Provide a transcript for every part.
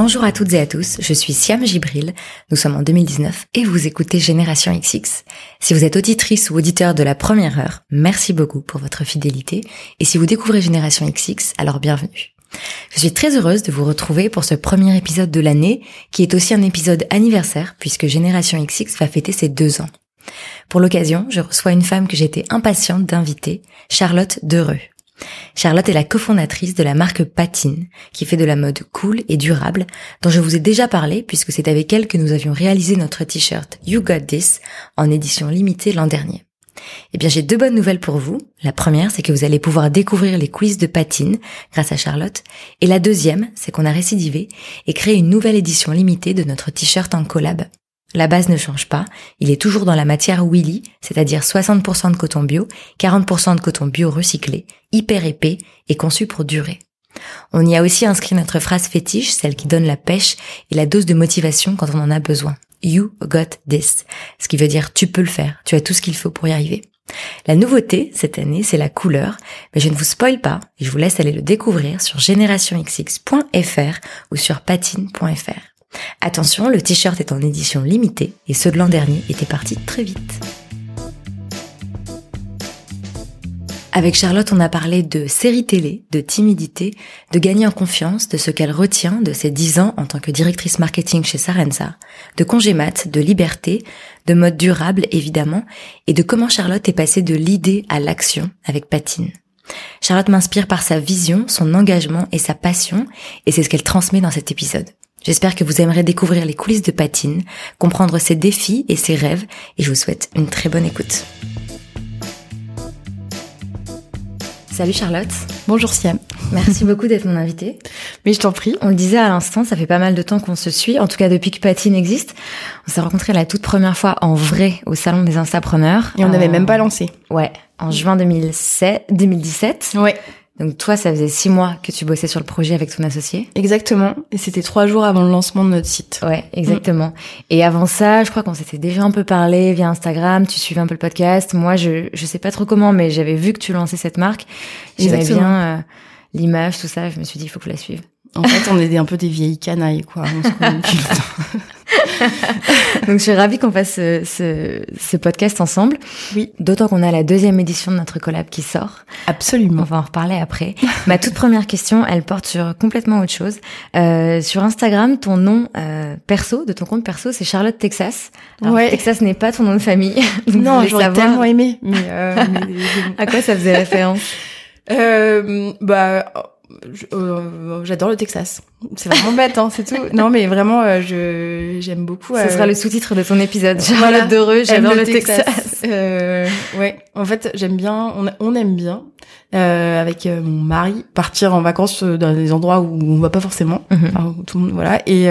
Bonjour à toutes et à tous, je suis Siam Gibril, nous sommes en 2019 et vous écoutez Génération XX. Si vous êtes auditrice ou auditeur de la première heure, merci beaucoup pour votre fidélité et si vous découvrez Génération XX, alors bienvenue. Je suis très heureuse de vous retrouver pour ce premier épisode de l'année qui est aussi un épisode anniversaire puisque Génération XX va fêter ses deux ans. Pour l'occasion, je reçois une femme que j'étais impatiente d'inviter, Charlotte Dereux. Charlotte est la cofondatrice de la marque Patine, qui fait de la mode cool et durable, dont je vous ai déjà parlé puisque c'est avec elle que nous avions réalisé notre t-shirt You Got This en édition limitée l'an dernier. Eh bien, j'ai deux bonnes nouvelles pour vous. La première, c'est que vous allez pouvoir découvrir les quiz de Patine grâce à Charlotte. Et la deuxième, c'est qu'on a récidivé et créé une nouvelle édition limitée de notre t-shirt en collab la base ne change pas, il est toujours dans la matière Willy, c'est-à-dire 60% de coton bio, 40% de coton bio recyclé, hyper épais et conçu pour durer. On y a aussi inscrit notre phrase fétiche, celle qui donne la pêche et la dose de motivation quand on en a besoin. You got this. Ce qui veut dire tu peux le faire, tu as tout ce qu'il faut pour y arriver. La nouveauté cette année, c'est la couleur, mais je ne vous spoil pas et je vous laisse aller le découvrir sur generationxx.fr ou sur patine.fr. Attention, le t-shirt est en édition limitée et ceux de l'an dernier étaient partis très vite. Avec Charlotte, on a parlé de série télé, de timidité, de gagner en confiance, de ce qu'elle retient de ses 10 ans en tant que directrice marketing chez Sarenza, de congé mat, de liberté, de mode durable évidemment, et de comment Charlotte est passée de l'idée à l'action avec Patine. Charlotte m'inspire par sa vision, son engagement et sa passion, et c'est ce qu'elle transmet dans cet épisode. J'espère que vous aimerez découvrir les coulisses de Patine, comprendre ses défis et ses rêves, et je vous souhaite une très bonne écoute. Salut Charlotte. Bonjour Siam. Merci beaucoup d'être mon invitée. Mais je t'en prie. On le disait à l'instant, ça fait pas mal de temps qu'on se suit, en tout cas depuis que Patine existe. On s'est rencontrés la toute première fois en vrai au salon des Instapreneurs. Et on n'avait même pas lancé. Ouais, en juin 2007, 2017. Ouais. Donc toi, ça faisait six mois que tu bossais sur le projet avec ton associé. Exactement. Et c'était trois jours avant le lancement de notre site. Ouais, exactement. Et avant ça, je crois qu'on s'était déjà un peu parlé via Instagram. Tu suivais un peu le podcast. Moi, je je sais pas trop comment, mais j'avais vu que tu lançais cette marque. J'aimais bien euh, l'image, tout ça. Je me suis dit, il faut que je la suive. En fait, on est un peu des vieilles canailles, quoi. On se connaît depuis longtemps. Donc je suis ravie qu'on fasse ce, ce, ce, podcast ensemble. Oui. D'autant qu'on a la deuxième édition de notre collab qui sort. Absolument. On va en reparler après. Ma toute première question, elle porte sur complètement autre chose. Euh, sur Instagram, ton nom euh, perso, de ton compte perso, c'est Charlotte Texas. Alors, ouais. Texas n'est pas ton nom de famille. non, j'aurais savoir... tellement aimé. Mais, euh, mais... à quoi ça faisait référence? Euh, Bah euh, j'adore le Texas. C'est vraiment bête, hein, c'est tout. Non, mais vraiment, euh, je j'aime beaucoup. Ce sera le sous-titre de ton épisode. Voilà, d'heureux, j'adore le, Texas. Texas. Euh, ouais, en fait, j'aime bien. On, on aime bien avec mon mari partir en vacances dans des endroits où on va pas forcément. Mm -hmm. enfin, tout le monde, voilà. Et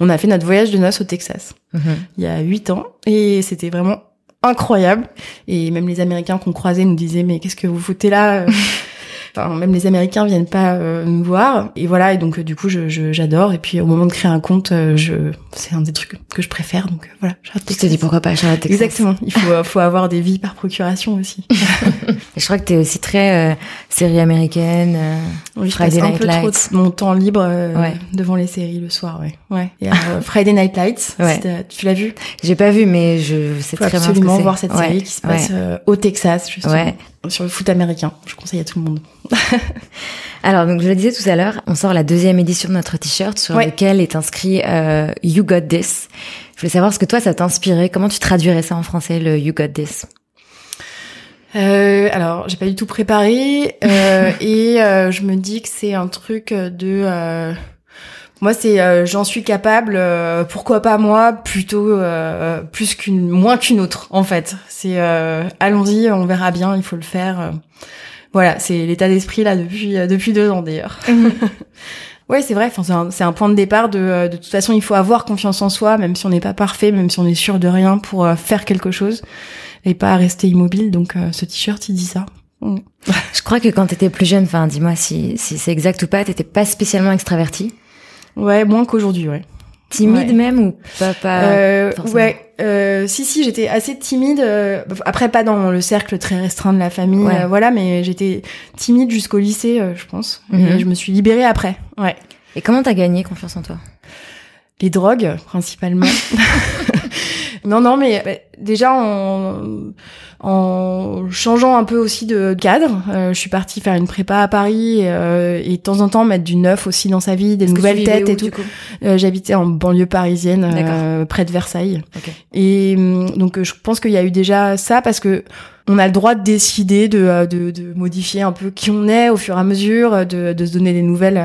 on a fait notre voyage de noces au Texas mm -hmm. il y a huit ans, et c'était vraiment incroyable. Et même les Américains qu'on croisait nous disaient mais qu'est-ce que vous foutez là? Enfin, même les Américains viennent pas euh, nous voir. Et voilà. Et donc, euh, du coup, je, j'adore. Et puis, au moment de créer un compte, euh, je, c'est un des trucs que je préfère. Donc, euh, voilà. Je te dis pourquoi pas Charlotte Texas. Exactement. Il faut, faut avoir des vies par procuration aussi. je crois que t'es aussi très série américaine. oui, Friday je passe Night un peu Lights. trop de mon temps libre ouais. devant les séries le soir. Ouais. Ouais. Et, Friday Night Lights. Ouais. Tu l'as vu? J'ai pas vu, mais je sais faut très bien absolument ce que voir cette série ouais. qui se passe au Texas, justement. Ouais. Sur le foot américain. Je conseille à tout le monde. Alors, donc je le disais tout à l'heure, on sort la deuxième édition de notre t-shirt sur ouais. lequel est inscrit euh, You Got This. Je voulais savoir ce que toi ça t'inspirait. Comment tu traduirais ça en français, le You Got This? Euh, alors, j'ai pas du tout préparé euh, et euh, je me dis que c'est un truc de euh, moi c'est euh, j'en suis capable euh, pourquoi pas moi plutôt euh, plus qu'une moins qu'une autre en fait. C'est allons-y on verra bien il faut le faire. Voilà c'est l'état d'esprit là depuis depuis deux ans d'ailleurs. Ouais c'est vrai enfin c'est un, un point de départ de de toute façon il faut avoir confiance en soi même si on n'est pas parfait même si on est sûr de rien pour faire quelque chose et pas rester immobile. Donc ce t-shirt il dit ça. Mm. Je crois que quand t'étais plus jeune, enfin, dis-moi si, si c'est exact ou pas, t'étais pas spécialement extravertie. Ouais, moins qu'aujourd'hui, ouais. Timide ouais. même ou pas, pas euh, Ouais, euh, si si, j'étais assez timide. Euh, après, pas dans le cercle très restreint de la famille, ouais. voilà, mais j'étais timide jusqu'au lycée, euh, je pense. Mm -hmm. Et je me suis libérée après. Ouais. Et comment t'as gagné confiance en toi? Les drogues, principalement. non, non, mais bah, déjà en, en changeant un peu aussi de cadre, euh, je suis partie faire une prépa à Paris euh, et de temps en temps mettre du neuf aussi dans sa vie, des nouvelles têtes et tout. Euh, j'habitais en banlieue parisienne, près de Versailles. Et hum, donc je pense qu'il y a eu déjà ça parce que on a le droit de décider de, de, de, modifier un peu qui on est au fur et à mesure, de, de se donner des nouvelles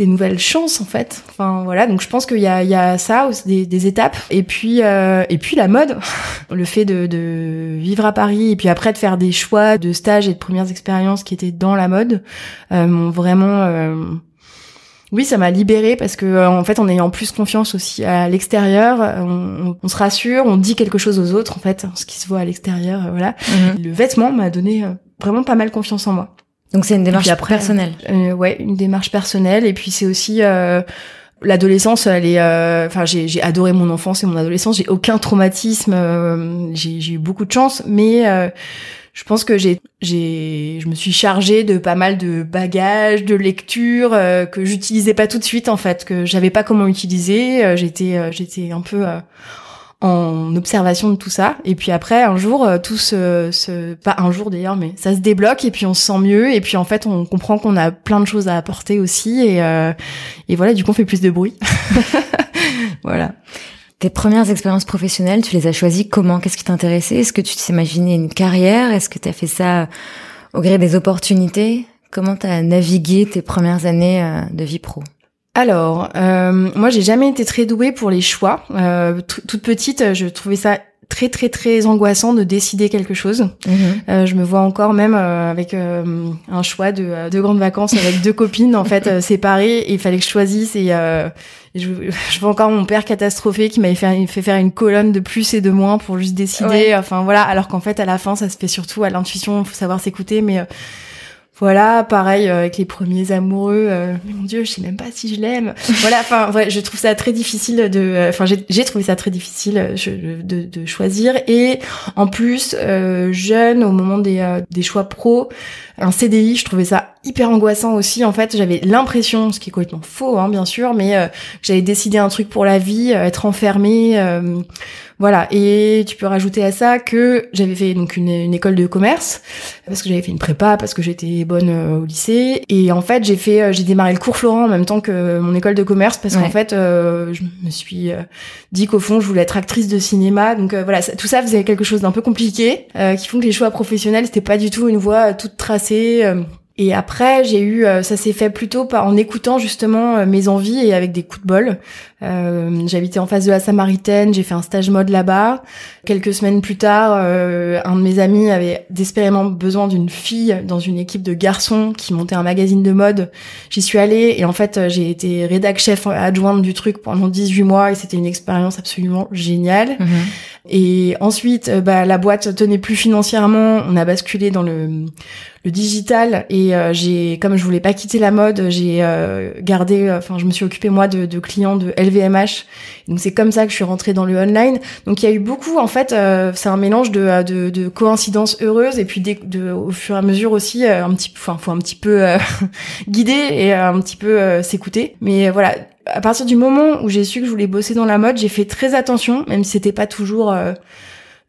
des nouvelles chances en fait. Enfin voilà, donc je pense qu'il y a, il y a ça, des, des étapes, et puis euh, et puis la mode, le fait de, de, vivre à Paris et puis après de faire des choix de stages et de premières expériences qui étaient dans la mode, euh, m'ont vraiment euh, oui, ça m'a libérée parce que euh, en fait, en ayant plus confiance aussi à l'extérieur, on, on, se rassure, on dit quelque chose aux autres en fait, ce qui se voit à l'extérieur, voilà. Mhm. Le vêtement m'a donné vraiment pas mal confiance en moi. Donc c'est une démarche personnelle. Euh, ouais, une démarche personnelle. Et puis c'est aussi euh, l'adolescence. Elle est. Euh, enfin, j'ai, j'ai adoré mon enfance et mon adolescence. J'ai aucun traumatisme. Euh, j'ai, j'ai eu beaucoup de chance, mais je pense que j'ai, j'ai, je me suis chargée de pas mal de bagages, de lectures que j'utilisais pas tout de suite en fait, que j'avais pas comment utiliser. j'étais, j'étais un peu en observation de tout ça. Et puis après, un jour, euh, tout se, pas un jour d'ailleurs, mais ça se débloque et puis on se sent mieux. Et puis en fait, on comprend qu'on a plein de choses à apporter aussi. Et, euh, et voilà, du coup, on fait plus de bruit. voilà. Tes premières expériences professionnelles, tu les as choisies comment? Qu'est-ce qui t'intéressait? Est-ce que tu t'imaginais une carrière? Est-ce que tu as fait ça au gré des opportunités? Comment tu as navigué tes premières années euh, de vie pro? Alors, euh, moi, j'ai jamais été très douée pour les choix. Euh, toute petite, je trouvais ça très très très angoissant de décider quelque chose. Mhm. Euh, je me vois encore même euh, avec euh, un choix de deux grandes vacances avec deux copines en fait séparées et il fallait que je choisisse et je, je, vois encore mon père catastrophé qui m'avait fait, fait faire une colonne de plus et de moins pour juste décider. Enfin voilà, alors qu'en fait à la fin ça se fait surtout à l'intuition, faut savoir s'écouter, mais voilà, pareil euh, avec les premiers amoureux. Euh, mon Dieu, je sais même pas si je l'aime. voilà, enfin, ouais, je trouve ça très difficile de. Euh, enfin, j'ai trouvé ça très difficile de, choisir. Et en plus, jeune, au moment des, des choix pro, un CDI, je trouvais ça hyper angoissant aussi. En fait, j'avais l'impression, ce qui est complètement faux, hein, bien sûr, mais j'avais décidé un truc pour la vie, être enfermée. Voilà. Et tu peux rajouter à ça que j'avais fait donc une, une, école de commerce parce que j'avais fait une prépa parce que j'étais bonne euh, au lycée. Et en fait, j'ai fait, euh, j'ai démarré le cours Florent en même temps que mon école de commerce parce qu'en fait, euh, je me suis dit qu'au fond, je voulais être actrice de cinéma. Donc voilà, tout ça faisait quelque chose d'un peu compliqué qui font que les choix professionnels c'était pas du tout une voie toute tracée. Et après, j'ai eu, ça s'est fait plutôt par, en écoutant justement mes envies et avec des coups de bol. Euh, J'habitais en face de la Samaritaine, j'ai fait un stage mode là-bas. Quelques semaines plus tard, euh, un de mes amis avait désespérément besoin d'une fille dans une équipe de garçons qui montait un magazine de mode. J'y suis allée et en fait, j'ai été rédac chef adjointe du truc pendant 18 mois et c'était une expérience absolument géniale. Mhm. Et ensuite, bah, la boîte tenait plus financièrement, on a basculé dans le le digital et euh, j'ai comme je voulais pas quitter la mode j'ai euh, gardé euh, enfin je me suis occupée moi de, de clients de LVMH donc c'est comme ça que je suis rentrée dans le online. Donc il y a eu beaucoup en fait c'est un mélange de, de, de, coïncidences heureuses et puis de, au fur et à mesure aussi un petit enfin faut un petit peu guider et un petit peu s'écouter. Mais voilà. À partir du moment où j'ai su que je voulais bosser dans la mode j'ai fait très attention même si c'était pas toujours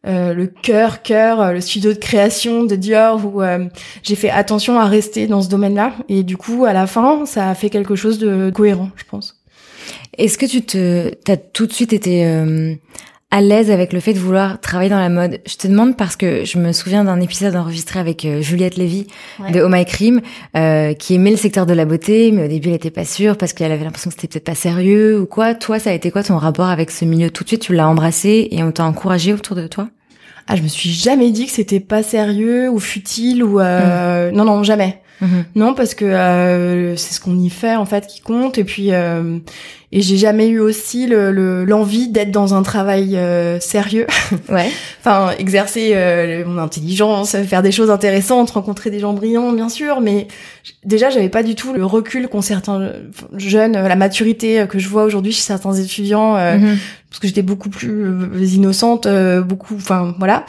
euh, le cœur, cœur, euh, le studio de création de Dior où euh, j'ai fait attention à rester dans ce domaine-là. Et du coup à la fin ça a fait quelque chose de cohérent, je pense. Est-ce que tu te, t'as tout de suite été à l'aise avec le fait de vouloir travailler dans la mode? Je te demande parce que je me souviens d'un épisode enregistré avec Juliette Lévy de Oh My Cream qui aimait le secteur de la beauté, mais au début elle était pas sûre parce qu'elle avait l'impression que c'était peut-être pas sérieux ou quoi. Toi, ça a été quoi ton rapport avec ce milieu Tout de suite, tu l'as embrassé et on t'a encouragé autour de toi? Ah, je me suis jamais dit que c'était pas sérieux ou futile ou euh... Mmh. non non jamais. Mmh. Non parce que euh, c'est ce qu'on y fait en fait qui compte et puis euh, et j'ai jamais eu aussi le l'envie d'être dans un travail euh, sérieux. Ouais. enfin exercer euh, mon intelligence, faire des choses intéressantes, rencontrer des gens brillants bien sûr, mais déjà j'avais pas du tout le recul qu'ont certains jeunes, la maturité que je vois aujourd'hui chez certains étudiants. Mmh parce que j'étais beaucoup plus euh, innocente, euh, beaucoup, enfin voilà.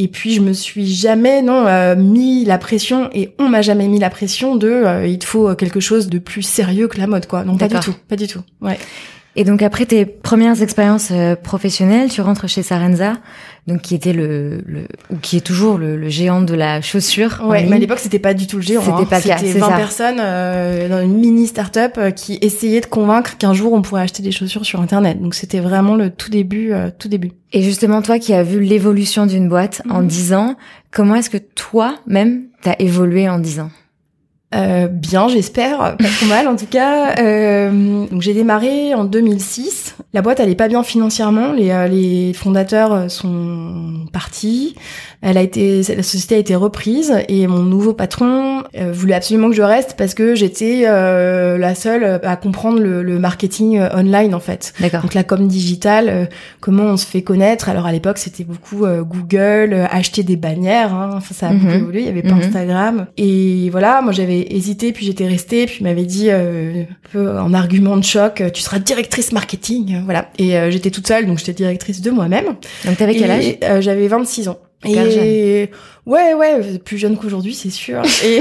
Et puis je me suis jamais non euh, mis la pression et on m'a jamais mis la pression de euh, il te faut quelque chose de plus sérieux que la mode quoi. Non pas du tout, pas du tout. Ouais. Et donc après tes premières expériences professionnelles, tu rentres chez Sarenza donc qui était le, le ou qui est toujours le, le, géant de la chaussure. Ouais, mais à l'époque c'était pas du tout le géant. C'était hein. pas C'était 20 personnes euh, dans une mini start-up euh, qui essayaient de convaincre qu'un jour on pourrait acheter des chaussures sur internet. Donc c'était vraiment le tout début, euh, tout début. Et justement toi qui as vu l'évolution d'une boîte en 10 mhm. ans, comment est-ce que toi même t'as évolué en 10 ans? Euh, bien, j'espère, pas trop mal en tout cas. Euh, donc j'ai démarré en 2006. La boîte elle pas bien financièrement. Les, euh, les fondateurs sont partis. Elle a été, la société a été reprise et mon nouveau patron euh, voulait absolument que je reste parce que j'étais la seule à comprendre le, le, marketing online en fait. D'accord. Donc la com digitale, comment on se fait connaître? Alors à l'époque c'était beaucoup Google, acheter des bannières. Hein. Enfin, ça a beaucoup mhm. évolué. Il y avait pas mhm. Instagram. Et voilà, moi j'avais hésité, puis j'étais restée, puis il m'avait dit euh, un peu en argument de choc, tu seras directrice marketing, voilà. Et euh, j'étais toute seule, donc j'étais directrice de moi-même. Donc t'avais quel âge? euh, J'avais 26 ans. Et ouais, ouais, plus jeune qu'aujourd'hui, c'est sûr. Et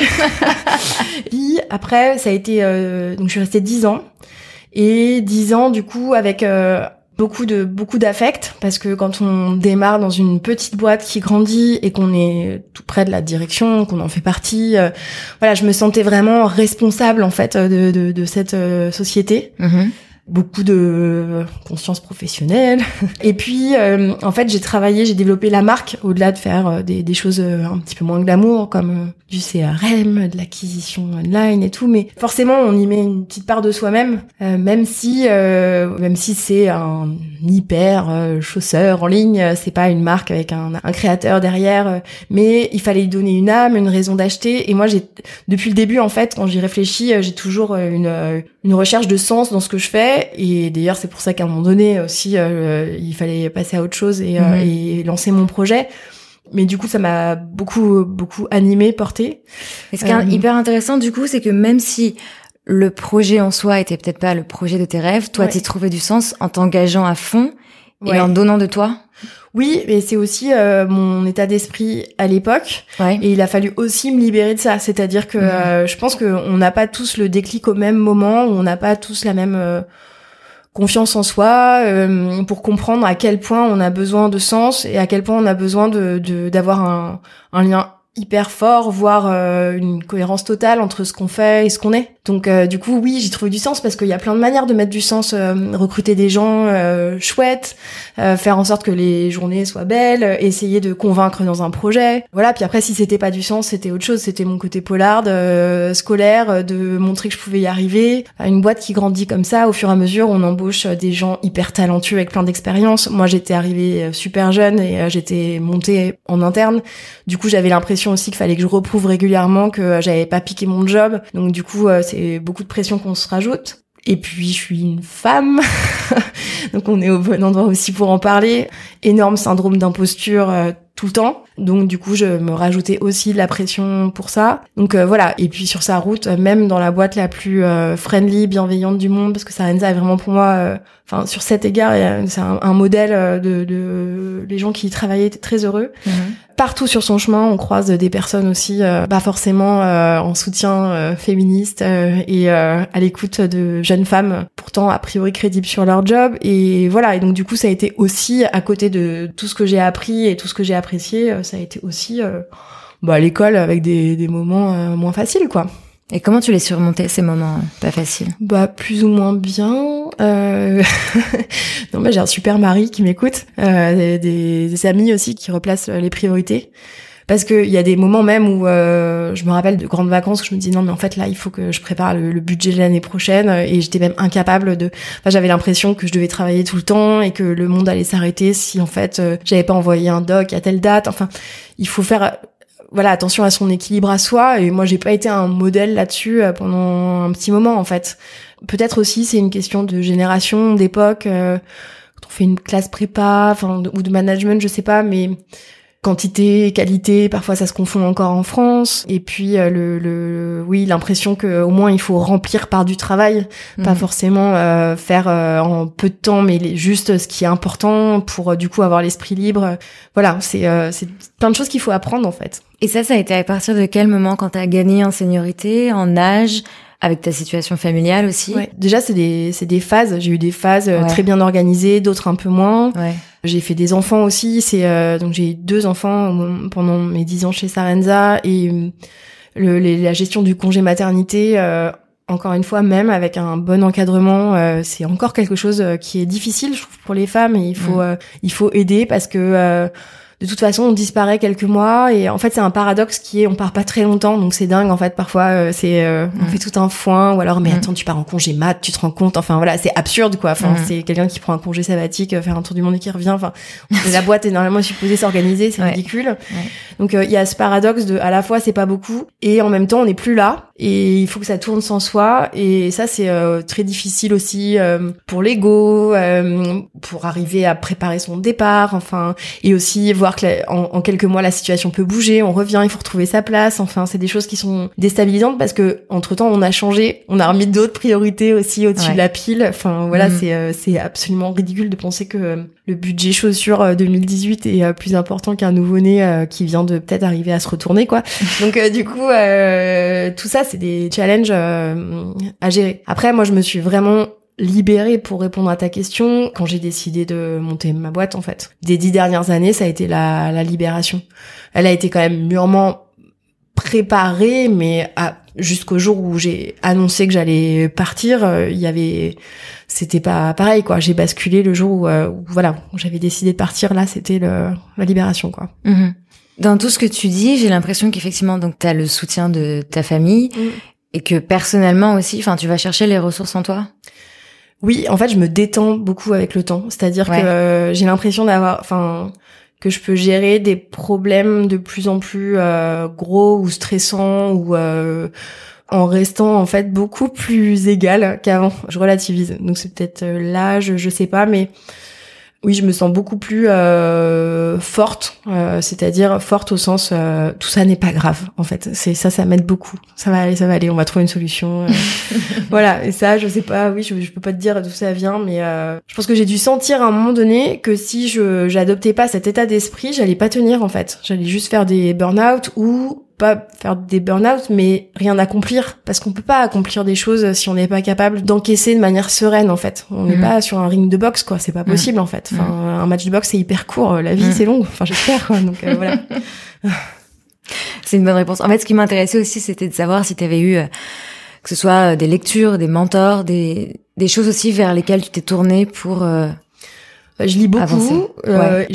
puis après, ça a été, donc je suis restée 10 ans. Et 10 ans, du coup, avec beaucoup de beaucoup d'affect parce que quand on démarre dans une petite boîte qui grandit et qu'on est tout près de la direction, qu'on en fait partie, euh, voilà, je me sentais vraiment responsable en fait de, de, de cette euh, société. Mm-hmm beaucoup de conscience professionnelle. Et puis, euh, en fait, j'ai travaillé, j'ai développé la marque au-delà de faire euh, des, des, choses euh, un petit peu moins glamour, comme du CRM, de l'acquisition online et tout. Mais forcément, on y met une petite part de soi-même, même si, même si c'est un hyper chausseur en ligne, c'est pas une marque avec un, un créateur derrière. mais il fallait y donner une âme, une raison d'acheter. Et moi, j'ai depuis le début, en fait, quand j'y réfléchis, j'ai toujours une, une recherche de sens dans ce que je fais et d'ailleurs, c'est pour ça qu'à un moment donné aussi, euh, il fallait passer à autre chose et, euh, mhm. et lancer mon projet. Mais du coup, ça m'a beaucoup, beaucoup animé, porté. Et ce qui est euh, hyper intéressant, du coup, c'est que même si le projet en soi était peut-être pas le projet de tes rêves, toi, tu trouvé du sens en t'engageant à fond et en donnant de toi. Oui, mais c'est aussi mon état d'esprit à l'époque. Et il a fallu aussi me libérer de ça. C'est-à-dire que mhm. je pense qu'on n'a pas tous le déclic au même moment, on n'a pas tous la même confiance en soi, euh, pour comprendre à quel point on a besoin de sens et à quel point on a besoin de d'avoir un, un lien hyper fort, voire euh, une cohérence totale entre ce qu'on fait et ce qu'on est. Donc euh, du coup, oui, j'y trouve du sens parce qu'il y a plein de manières de mettre du sens, euh, recruter des gens euh, chouettes, faire en sorte que les journées soient belles, essayer de convaincre dans un projet. Voilà, puis après si c'était pas du sens, c'était autre chose, c'était mon côté polar, scolaire, de montrer que je pouvais y arriver. Une boîte qui grandit comme ça, au fur et à mesure, on embauche des gens hyper talentueux avec plein d'expérience. Moi, j'étais arrivée super jeune et j'étais montée en interne. Du coup, j'avais l'impression aussi qu'il fallait que je reprouve régulièrement que j'avais pas piqué mon job. Donc du coup, c'est beaucoup de pression qu'on se rajoute. Et puis je suis une femme, donc on est au bon endroit aussi pour en parler. Énorme syndrome d'imposture euh, tout le temps. Donc du coup, je me rajoutais aussi de la pression pour ça. Donc euh, voilà. Et puis sur sa route, même dans la boîte la plus euh, friendly, bienveillante du monde, parce que Sarenza est vraiment pour moi, enfin sur cet égard, c'est un, modèle de, de, les gens qui y travaillaient étaient très heureux. Mhm partout sur son chemin, on croise des personnes aussi, euh, pas forcément euh, en soutien euh, féministe et à l'écoute de jeunes femmes, pourtant a priori crédibles sur leur job. Et voilà. Et donc du coup, ça a été aussi à côté de tout ce que j'ai appris et tout ce que j'ai apprécié, ça a été aussi bah, l'école avec des, des moments moins faciles, quoi. Et comment tu les surmontais ces moments pas faciles? Bah plus ou moins bien. Euh... non mais j'ai un super mari qui m'écoute, euh, des, des, amis aussi qui replacent les priorités. Parce qu'il y a des moments même où euh, je me rappelle de grandes vacances où je me dis non mais en fait là il faut que je prépare le, budget de l'année prochaine et j'étais même incapable de. Enfin, j'avais l'impression que je devais travailler tout le temps et que le monde allait s'arrêter si en fait euh, j'avais pas envoyé un doc à telle date. Enfin il faut faire voilà attention à son équilibre à soi et moi j'ai pas été un modèle là-dessus euh, pendant un petit moment en fait peut-être aussi c'est une question de génération d'époque euh, quand on fait une classe prépa enfin ou de management je sais pas mais quantité, qualité, parfois ça se confond encore en France. Et puis euh, le, le, oui, l'impression que au moins il faut remplir par du travail, pas Mhm. forcément euh, faire euh, en peu de temps, mais les- juste ce qui est important pour euh, du coup avoir l'esprit libre. Voilà, c'est euh, c'est plein de choses qu'il faut apprendre en fait. Et ça, ça a été à partir de quel moment quand t'as gagné en seniorité, en âge, avec ta situation familiale aussi? Ouais. Déjà, c'est des c'est des phases. J'ai eu des phases Ouais. très bien organisées, d'autres un peu moins. Ouais. J'ai fait des enfants aussi. C'est euh, donc j'ai eu deux enfants pendant mes dix ans chez Sarenza et euh, le, les- la gestion du congé maternité. euh, encore une fois, même avec un bon encadrement, euh, c'est encore quelque chose euh, qui est difficile, je trouve, pour les femmes. Et il faut Mm. euh, il faut aider parce que euh, de toute façon, on disparaît quelques mois et en fait, c'est un paradoxe qui est on part pas très longtemps, donc c'est dingue. En fait, parfois, euh, c'est euh, on Mm. fait tout un foin ou alors mais Mm. attends, tu pars en congé mat, tu te rends compte. Enfin voilà, c'est absurde quoi. Enfin, Mm. c'est quelqu'un qui prend un congé sabbatique, euh, faire un tour du monde et qui revient. Enfin, la boîte est normalement supposée s'organiser, c'est Ouais. ridicule. Donc euh, il y a ce paradoxe de à la fois c'est pas beaucoup et en même temps on n'est plus là et il faut que ça tourne sans soi et ça c'est euh, très difficile aussi euh, pour l'ego, euh, pour arriver à préparer son départ, enfin et aussi voir que en, en quelques mois la situation peut bouger, on revient, il faut retrouver sa place, enfin c'est des choses qui sont déstabilisantes parce que entre temps on a changé, on a remis d'autres priorités aussi au-dessus Ouais. de la pile, enfin voilà Mhm. c'est euh, c'est absolument ridicule de penser que euh, le budget chaussures euh, 2018 est euh, plus important qu'un nouveau-né qui vient de peut-être arriver à se retourner quoi. Donc euh, du coup euh, tout ça c'est des challenges à gérer. Après moi je me suis vraiment libérée pour répondre à ta question quand j'ai décidé de monter ma boîte en fait. Des dix dernières années ça a été la, la libération. Elle a été quand même mûrement préparée mais à- jusqu'au jour où j'ai annoncé que j'allais partir euh, il y avait c'était pas pareil quoi j'ai basculé le jour où, euh, où, voilà j'avais décidé de partir là c'était le la libération quoi Mhm. Dans tout ce que tu dis, j'ai l'impression qu'effectivement, donc, t'as le soutien de ta famille Mm. et que personnellement aussi, enfin, tu vas chercher les ressources en toi? Oui en fait je me détends beaucoup avec le temps c'est-à-dire Ouais. que euh, j'ai l'impression d'avoir enfin que je peux gérer des problèmes de plus en plus euh, gros ou stressants ou euh, en restant en fait beaucoup plus égale qu'avant. Je relativise. Donc c'est peut-être l'âge, je sais pas, mais oui, je me sens beaucoup plus euh, forte, euh, c'est-à-dire forte au sens euh, tout ça n'est pas grave en fait. C'est ça, ça m'aide beaucoup. Ça va aller, ça va aller. On va trouver une solution. euh. voilà. Et ça, je sais pas. Oui, je, je peux pas te dire d'où ça vient, mais euh, je pense que j'ai dû sentir à un moment donné que si je j'adoptais pas cet état d'esprit, j'allais pas tenir en fait. J'allais juste faire des burn-out ou pas faire des burn-out, mais rien accomplir, parce qu'on peut pas accomplir des choses si on n'est pas capable d'encaisser de manière sereine, en fait. On n'est Mhm. pas sur un ring de boxe, quoi. C'est pas possible, en fait. Enfin, un match de boxe, c'est hyper court. La vie, c'est long. Enfin, j'espère, quoi. Donc, euh, voilà. C'est une bonne réponse. En fait, ce qui m'intéressait aussi, c'était de savoir si tu avais eu, euh, que ce soit euh, des lectures, des mentors, des, des choses aussi vers lesquelles tu t'es tourné pour... euh, Je lis beaucoup. Euh,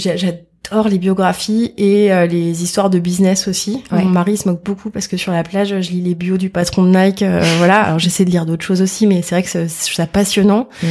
J'adore les biographies et euh, les histoires de business aussi. Ouais. Mon mari se moque beaucoup parce que sur la plage, je lis les bios du patron de Nike. euh, voilà. Alors j'essaie de lire d'autres choses aussi, mais c'est vrai que c'est- je trouve ça passionnant. Mm.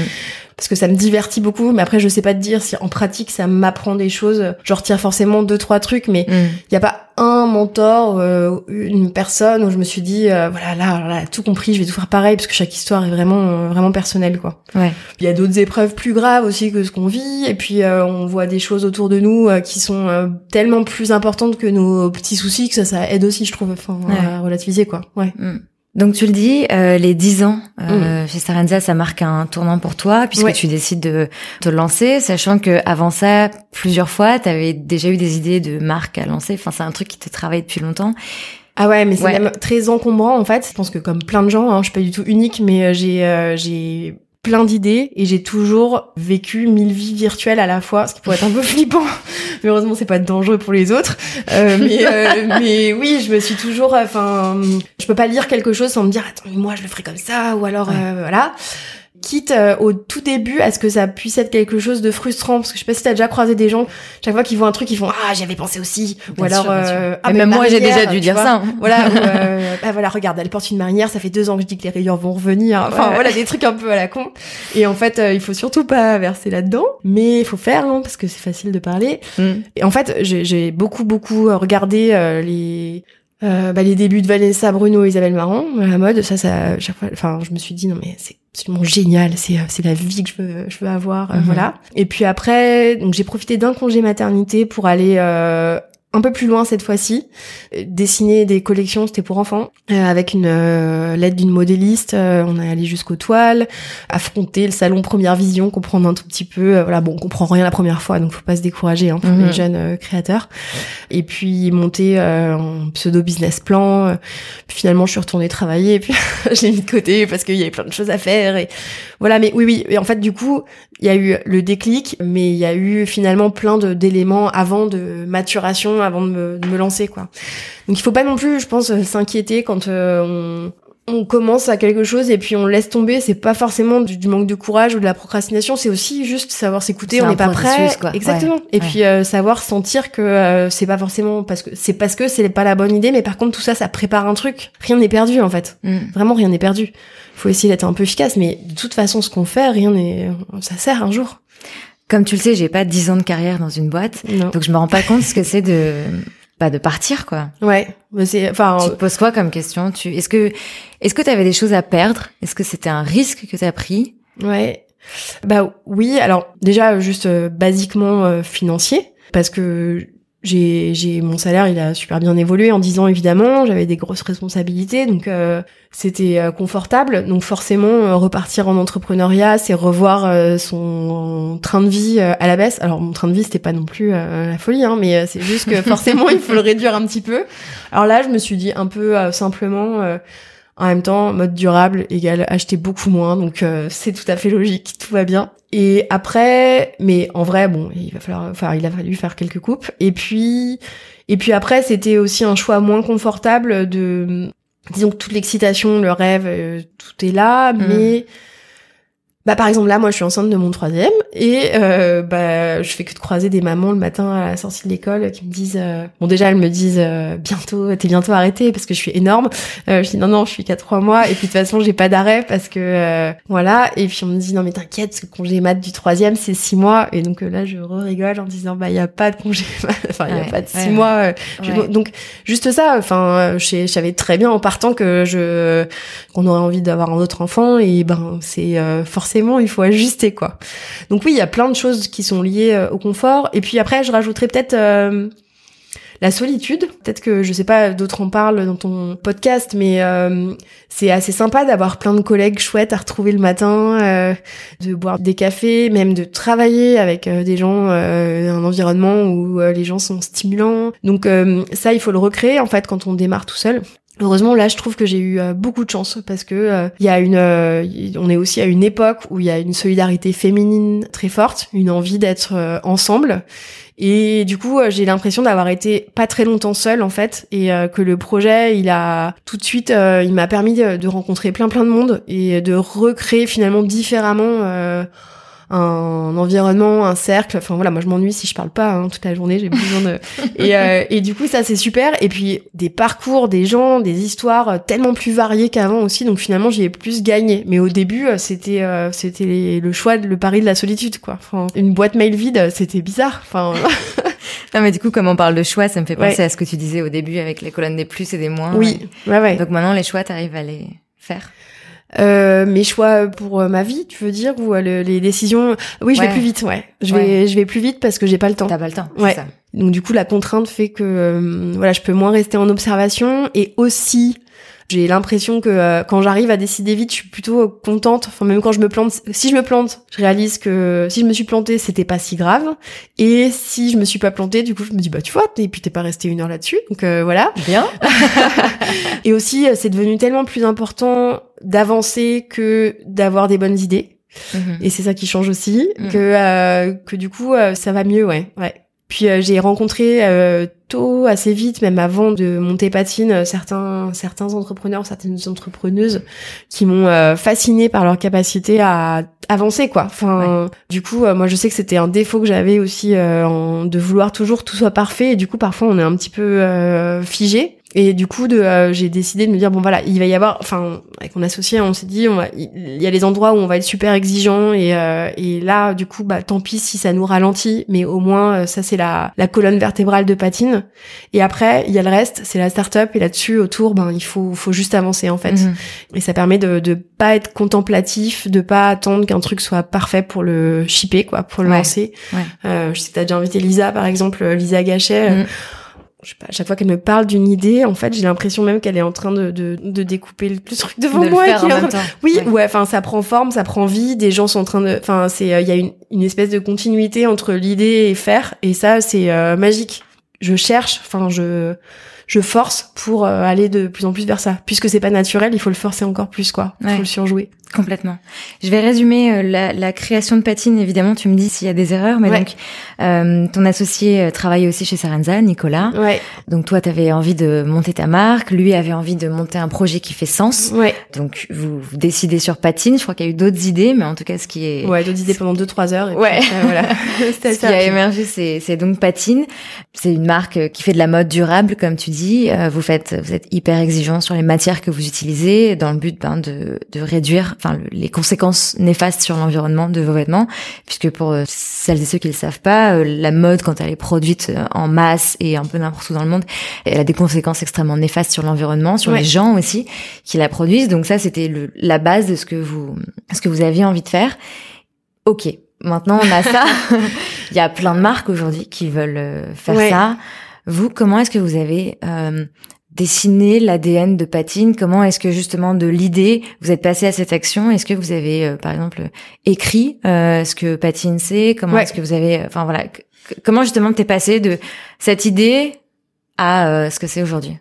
Parce que ça me divertit beaucoup, mais après je sais pas te dire si en pratique ça m'apprend des choses. Je retire forcément deux trois trucs, mais il y a pas un mentor, euh, une personne où je me suis dit euh, voilà là, là tout compris, je vais tout faire pareil parce que chaque histoire est vraiment vraiment personnelle quoi. Ouais. Il y a d'autres épreuves plus graves aussi que ce qu'on vit, et puis euh, on voit des choses autour de nous euh, qui sont tellement plus importantes que nos petits soucis que ça, ça aide aussi, je trouve, enfin, Ouais. à relativiser quoi. Ouais. Hmm. Donc tu le dis, euh, les 10 ans euh, chez Sarenza, ça marque un tournant pour toi puisque Ouais. tu décides de te lancer, sachant que avant ça, plusieurs fois, tu avais déjà eu des idées de marque à lancer. Enfin, c'est un truc qui te travaille depuis longtemps. Ah ouais, mais c'est Ouais. même très encombrant en fait. Je pense que comme plein de gens, hein, je suis pas du tout unique, mais euh, j'ai euh, j'ai plein d'idées et j'ai toujours vécu mille vies virtuelles à la fois, ce qui pourrait être un peu flippant. Mais heureusement, c'est pas dangereux pour les autres. Euh, mais euh, mais oui, je me suis toujours, enfin, je peux pas lire quelque chose sans me dire attends, mais moi je le ferai comme ça ou alors Ouais. euh, voilà. Quitte euh, au tout début à ce que ça puisse être quelque chose de frustrant parce que je sais pas si t'as déjà croisé des gens chaque fois qu'ils voient un truc ils font ah j'avais pensé aussi ou alors sûr, euh, ah, mais même moi, j'ai déjà dû dire vois. ça. hein. Voilà, ou, euh, ah voilà, regarde, elle porte une marinière, ça fait deux ans que je dis que les rayures vont revenir. Enfin, Ouais. voilà, des trucs un peu à la con. Et en fait, euh, il faut surtout pas verser là-dedans, mais il faut faire, hein, parce que c'est facile de parler. Hmm. Et en fait, j'ai beaucoup, beaucoup regardé euh, les... euh, bah, les débuts de Vanessa Bruno et Isabelle Marant à la mode ça ça chaque fois enfin je me suis dit non mais c'est absolument génial c'est euh, c'est la vie que je veux je veux avoir euh, Mhm. voilà et puis après donc j'ai profité d'un congé maternité pour aller euh, un peu plus loin cette fois-ci. Euh, Dessiner des collections, c'était pour enfants, euh, avec une euh, l'aide d'une modéliste. on est allé jusqu'aux toiles, affronter le salon Première Vision, comprendre un tout petit peu. voilà, bon, on comprend rien la première fois, donc faut pas se décourager hein, pour les mhm. jeunes créateurs. Et puis monter un pseudo business plan. Puis finalement, je suis retournée travailler, et puis je l'ai mis de côté parce qu'il y avait plein de choses à faire. Et voilà, mais oui, oui. Et en fait, du coup, il y a eu le déclic, mais il y a eu finalement plein d'éléments avant de maturation avant de me, de me, lancer quoi. Donc il faut pas non plus, je pense, euh, s'inquiéter quand euh, on, on commence à quelque chose et puis on laisse tomber. C'est pas forcément du, manque de courage ou de la procrastination, c'est aussi juste savoir s'écouter. On n'est pas prêt, quoi. exactement. et puis euh, savoir sentir que c'est pas forcément parce que c'est parce que c'est pas la bonne idée, mais par contre tout ça, ça prépare un truc. Rien n'est perdu en fait. Mm. Vraiment rien n'est perdu. Faut essayer d'être un peu efficace, mais de toute façon, ce qu'on fait, rien n'est, ça sert un jour. Comme tu le sais, j'ai pas dix ans de carrière dans une boîte, donc je me rends pas compte ce que c'est de pas de partir quoi. Ouais, mais c'est enfin tu te poses quoi comme question? Tu est-ce que est-ce que tu avais des choses à perdre? Est-ce que c'était un risque que tu as pris? Ouais. Bah oui, alors déjà juste euh, basiquement euh, financier. Parce que j'ai j'ai mon salaire il a super bien évolué en 10 ans évidemment. J'avais des grosses responsabilités donc euh, c'était euh, confortable. Donc forcément euh, repartir en entrepreneuriat c'est revoir son train de vie à la baisse. Alors mon train de vie c'était pas non plus la folie hein, mais c'est juste que forcément il faut le réduire un petit peu. Alors là je me suis dit un peu simplement en même temps, mode durable égale acheter beaucoup moins, donc c'est tout à fait logique, tout va bien. Et après, mais en vrai, bon, il va falloir, enfin, il a fallu faire quelques coupes. Et puis, et puis après, c'était aussi un choix moins confortable de, disons que toute l'excitation, le rêve, euh, tout est là, mm. mais bah par exemple là moi je suis enceinte de mon troisième et euh, bah je fais que de croiser des mamans le matin à la sortie de l'école qui me disent euh, bon déjà elles me disent euh, bientôt t'es bientôt arrêtée parce que je suis énorme. Euh, je dis non non je suis qu'à trois mois et puis de toute façon j'ai pas d'arrêt parce que euh, voilà. Et puis on me dit non mais t'inquiète ce congé mat du troisième c'est six mois. Et donc là je rigole en disant bah il y a pas de congé mat. Enfin il y a pas de six mois donc juste ça enfin je savais très bien en partant que je qu'on aurait envie d'avoir un autre enfant et ben c'est forcément il faut ajuster quoi. Donc oui, il y a plein de choses qui sont liées euh, au confort. Et puis après, je rajouterais peut-être euh, la solitude. Peut-être que je sais pas, d'autres en parlent dans ton podcast, mais euh, c'est assez sympa d'avoir plein de collègues chouettes à retrouver le matin, de boire des cafés, même de travailler avec des gens, un environnement où les gens sont stimulants. Donc ça, il faut le recréer en fait quand on démarre tout seul. Heureusement, là, je trouve que j'ai eu euh, beaucoup de chance parce que euh, il y a une, euh, on est aussi à une époque où il y a une solidarité féminine très forte, une envie d'être ensemble. Et du coup, j'ai l'impression d'avoir été pas très longtemps seule en fait, et que le projet, il a tout de suite, il m'a permis de, de, rencontrer plein plein de monde et de recréer finalement différemment un environnement, un cercle. Enfin voilà, moi je m'ennuie si je parle pas hein, toute la journée, j'ai besoin de. Et, euh, et du coup ça c'est super. Et puis des parcours, des gens, des histoires euh, tellement plus variées qu'avant aussi. Donc finalement j'ai plus gagné. Mais au début euh, c'était c'était le choix, le pari de la solitude quoi. Enfin, une boîte mail vide, c'était bizarre. Enfin. non mais du coup comme on parle de choix, ça me fait penser à ce que tu disais au début avec les colonnes des plus et des moins. Oui. Ouais ouais. Donc maintenant les choix t'arrives à les faire. Euh, mes choix pour euh, ma vie, tu veux dire, ou euh, les décisions. Oui, je vais plus vite, ouais. Je vais, je vais plus vite parce que j'ai pas le temps. T'as pas le temps. Ouais. Ça. Donc du coup, la contrainte fait que, voilà, je peux moins rester en observation et aussi j'ai l'impression que euh, quand j'arrive à décider vite, je suis plutôt contente. Enfin, même quand je me plante, si je me plante, je réalise que si je me suis plantée, c'était pas si grave. Et si je me suis pas plantée, du coup, je me dis bah tu vois, et puis t'es pas resté une heure là-dessus, donc euh, voilà. Bien. et aussi, euh, c'est devenu tellement plus important d'avancer que d'avoir des bonnes idées. Mhm. Et c'est ça qui change aussi, mhm. que que du coup, ça va mieux, ouais, ouais. Puis j'ai rencontré assez vite, même avant de monter Patine, euh, certains certains entrepreneurs, certaines entrepreneuses qui m'ont euh, fasciné par leur capacité à avancer quoi. Enfin, du coup, euh, moi je sais que c'était un défaut que j'avais aussi en, de vouloir toujours tout soit parfait et du coup parfois on est un petit peu figé. Et du coup, de, euh, j'ai décidé de me dire bon voilà, il va y avoir, enfin avec mon associé, on s'est dit on va, il y a les endroits où on va être super exigeant et euh, et là du coup bah tant pis si ça nous ralentit, mais au moins euh, ça c'est la la colonne vertébrale de Patine. Et après il y a le reste, c'est la start-up et là-dessus autour ben il faut faut juste avancer en fait. Mhm. Et ça permet de de pas être contemplatif, de pas attendre qu'un truc soit parfait pour le shipper quoi, pour le lancer. Ouais. Euh, je sais que t'as déjà invité Lisa par exemple, Lisa Gachet. Mhm je sais pas, à chaque fois qu'elle me parle d'une idée, en fait, j'ai l'impression même qu'elle est en train de, de, de découper le, truc devant de moi. Le faire en même temps. Oui, ouais, enfin, ça prend forme, ça prend vie. Des gens sont en train de, enfin, c'est, euh, il y a une, une espèce de continuité entre l'idée et faire, et ça, c'est euh, magique. Je cherche, enfin, je, je force pour euh, aller de plus en plus vers ça. Puisque c'est pas naturel, il faut le forcer encore plus, quoi. Il Ouais. faut le surjouer. Complètement. Je vais résumer euh, la, la création de Patine. Évidemment, tu me dis s'il y a des erreurs, mais Ouais. donc euh, ton associé euh, travaille aussi chez Sarenza, Nicolas. Ouais, Donc toi, tu avais envie de monter ta marque, lui avait envie de monter un projet qui fait sens. ouais, Donc vous, vous décidez sur Patine. Je crois qu'il y a eu d'autres idées, mais en tout cas, ce qui est ouais, d'autres idées pendant 2-3 heures. Et puis Ouais. après, voilà. C'était ce qui a émergé, c'est, donc Patine. C'est une marque euh, qui fait de la mode durable, comme tu dis. Euh, vous faites, vous êtes hyper exigeant sur les matières que vous utilisez, dans le but ben, de, de réduire, enfin, le- les conséquences néfastes sur l'environnement de vos vêtements, puisque pour euh, celles et ceux qui le savent pas, euh, la mode quand elle est produite euh, en masse et un peu n'importe où dans le monde, elle a des conséquences extrêmement néfastes sur l'environnement, sur Ouais. les gens aussi qui la produisent. Donc ça, c'était la base de ce que vous, ce que vous aviez envie de faire. Ok, maintenant on a ça. Il y a plein de marques aujourd'hui qui veulent faire Ouais. ça. Vous, comment est-ce que vous avez euh, dessiné l'ADN de Patine. Comment est-ce que justement de l'idée vous êtes passé à cette action? Est-ce que vous avez euh, par exemple écrit euh, ce que Patine c'est Comment Ouais. est-ce que vous avez, enfin voilà, comment justement t'es passé de cette idée à euh, ce que c'est aujourd'hui?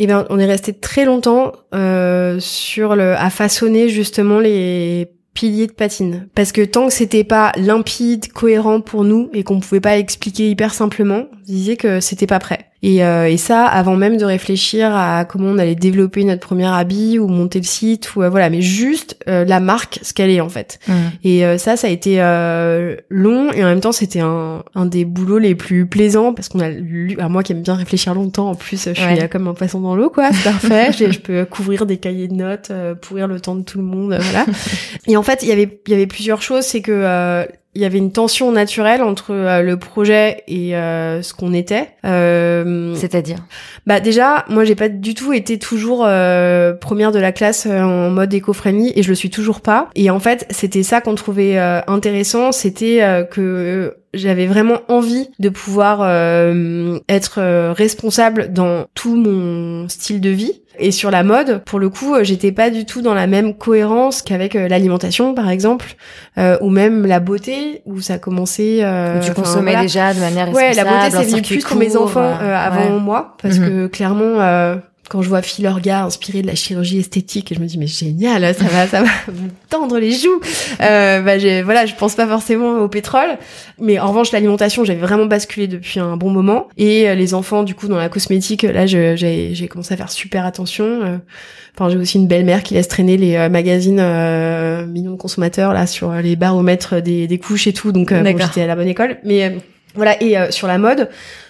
Eh ben, on est resté très longtemps euh, sur le à façonner justement les piliers de patine. Parce que tant que c'était pas limpide, cohérent pour nous et qu'on pouvait pas expliquer hyper simplement, disait que c'était pas prêt. Et, euh, et ça avant même de réfléchir à comment on allait développer notre premier habit ou monter le site ou euh, voilà, mais juste euh, la marque, ce qu'elle est en fait. Et euh, ça, ça a été euh, long et en même temps, c'était un, un des boulots les plus plaisants parce qu'on a lu. Alors moi qui aime bien réfléchir longtemps, en plus, je suis Ouais. comme un poisson dans l'eau, quoi. C'est parfait. Je peux couvrir des cahiers de notes, euh, pourrir le temps de tout le monde, voilà. et en fait, il y avait, il y avait plusieurs choses. C'est que euh, il y avait une tension naturelle entre euh, le projet et euh, ce qu'on était. Euh, C'est-à-dire? bah déjà, moi j'ai pas du tout été toujours euh, première de la classe euh, en mode éco-friendly et je le suis toujours pas. Et en fait, c'était ça qu'on trouvait euh, intéressant, c'était euh, que j'avais vraiment envie de pouvoir euh, être responsable dans tout mon style de vie. Et sur la mode, pour le coup, euh, j'étais pas du tout dans la même cohérence qu'avec euh, l'alimentation, par exemple, euh, ou même la beauté, où ça commençait. Euh, Tu consommais voilà. déjà de manière Ouais, la responsable, beauté, c'est venu plus pour mes enfants euh, euh, avant ouais. moi, parce Mhm. que clairement, euh, quand je vois Phil Orga inspiré de la chirurgie esthétique, je me dis mais génial, ça va, ça va me tendre les joues. Euh, bah, j'ai, voilà, je pense pas forcément au pétrole, mais en revanche l'alimentation, j'avais vraiment basculé depuis un bon moment. Et euh, les enfants, du coup, dans la cosmétique, là, j'ai, commencé à faire super attention. euh. Enfin, j'ai aussi une belle-mère qui laisse traîner les euh, magazines euh, millions de consommateurs là sur les baromètres des, des couches et tout. Donc, euh, bon, j'étais à la bonne école. Mais voilà, et euh, sur la mode,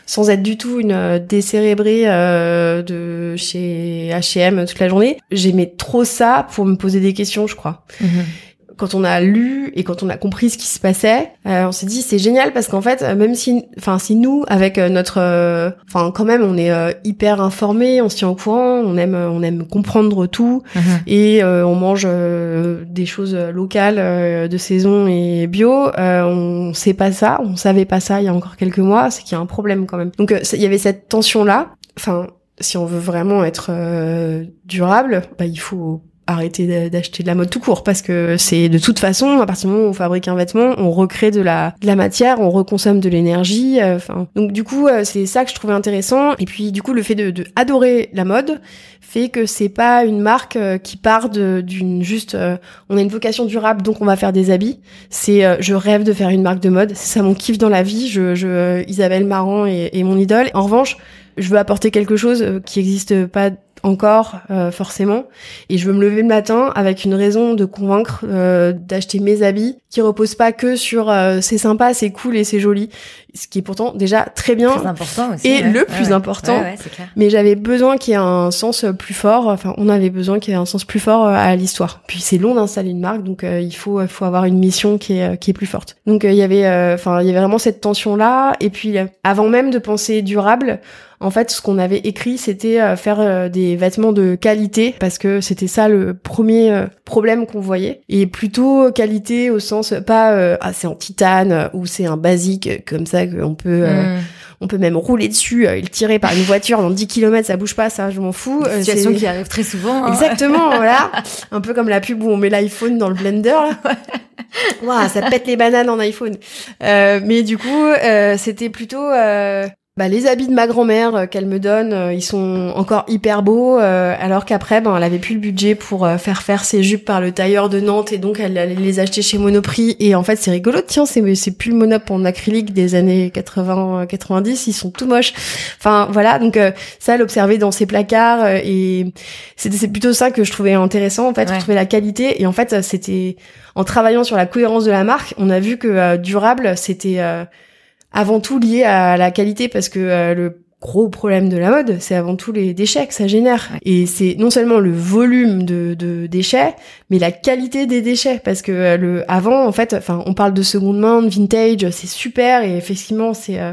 sans être du tout une euh, décérébrée euh, de chez H&M toute la journée, j'aimais trop ça pour me poser des questions, je crois. Mhm. Quand on a lu et quand on a compris ce qui se passait, euh, on s'est dit c'est génial parce qu'en fait, euh, même si, enfin, si nous avec euh, notre, euh, enfin, quand même, on est euh, hyper informés, on se tient au courant, on aime, on aime comprendre tout Mhm. et euh, on mange euh, des choses locales euh, de saison et bio. Euh, on sait pas ça, on savait pas ça il y a encore quelques mois, c'est qu'il y a un problème quand même. Donc euh, il y avait cette tension là. Enfin, si on veut vraiment être euh, durable, bah, il faut arrêter d'a- d'acheter de la mode tout court parce que c'est de toute façon à partir du moment où on fabrique un vêtement on recrée de la de la matière on reconsomme de l'énergie euh, enfin. Donc du coup euh, c'est ça que je trouvais intéressant. Et puis du coup le fait de, de adorer la mode fait que c'est pas une marque euh, qui part d'une juste on a une vocation durable donc on va faire des habits. C'est je rêve de faire une marque de mode. C'est ça mon kiff dans la vie. Je, je Isabelle Marant est, est mon idole. En revanche je veux apporter quelque chose qui existe pas encore euh, forcément et je veux me lever le matin avec une raison de convaincre euh, d'acheter mes habits qui reposent pas que sur euh, c'est sympa c'est cool et c'est joli ce qui est pourtant déjà très bien Très important aussi. Et ouais. le Ouais, plus ouais. important, Ouais, ouais, c'est clair. mais j'avais besoin qu'il y ait un sens plus fort. Enfin, on avait besoin qu'il y ait un sens plus fort euh, à l'histoire. Puis c'est long d'installer une marque, donc euh, il faut il faut avoir une mission qui est euh, qui est plus forte. Donc euh, il y avait euh, enfin il y avait vraiment cette tension là. Et puis euh, avant même de penser durable, en fait, ce qu'on avait écrit, c'était euh, faire euh, des vêtements de qualité parce que c'était ça le premier euh, problème qu'on voyait. Et plutôt qualité au sens pas euh, ah c'est en titane ou c'est un basique comme ça qu'on peut euh, Mhm. On peut même rouler dessus, euh, le tirer par une voiture dans 10 km, ça bouge pas, ça, je m'en fous. Une situation qui arrive très souvent. Hein. Exactement, voilà. Un peu comme la pub où on met l'iPhone dans le blender, là. Waouh, ça pète les bananes en iPhone. Euh, mais du coup, euh, c'était plutôt euh, bah, les habits de ma grand-mère euh, qu'elle me donne, euh, ils sont encore hyper beaux, euh, alors qu'après, ben, elle avait plus le budget pour faire faire ses jupes par le tailleur de Nantes et donc elle allait les acheter chez Monoprix. Et en fait, c'est rigolo, tiens, c'est c'est plus le Monop en acrylique des années 80-90, ils sont tout moches. Enfin voilà, donc ça, l'observer dans ses placards et c'était plutôt ça que je trouvais intéressant en fait, je trouvais la qualité et en fait, c'était en travaillant sur la cohérence de la marque, on a vu que durable, c'était avant tout lié à la qualité parce que euh, le gros problème de la mode, c'est avant tout les déchets que ça génère. Et c'est non seulement le volume de, de, déchets, mais la qualité des déchets. Parce que euh, le avant, en fait, enfin, on parle de seconde main, de vintage, c'est super et effectivement, c'est euh,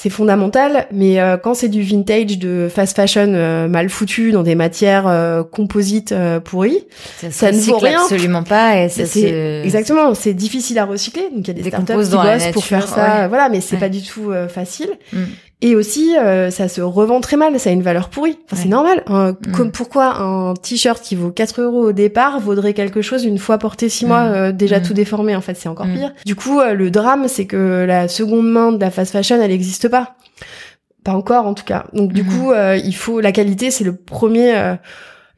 c'est fondamental, mais euh, quand c'est du vintage de fast fashion euh, mal foutu dans des matières euh, composites pourries, ça, ne vaut rien. absolument pas. Et c'est exactement, c'est difficile à recycler. Donc il y a des, startups qui bossent pour faire ça, voilà, mais c'est pas du tout facile. Mm. Et aussi, euh, ça se revend très mal, ça a une valeur pourrie. Enfin, c'est normal. Mm. Comme pourquoi un t-shirt qui vaut 4 euros au départ vaudrait quelque chose une fois porté 6 mois, mm. euh, déjà mm. tout déformé. En fait, c'est encore pire. Du coup, euh, le drame, c'est que la seconde main de la fast fashion, elle n'existe pas. Pas encore, en tout cas. Donc, du coup, il faut la qualité, c'est le premier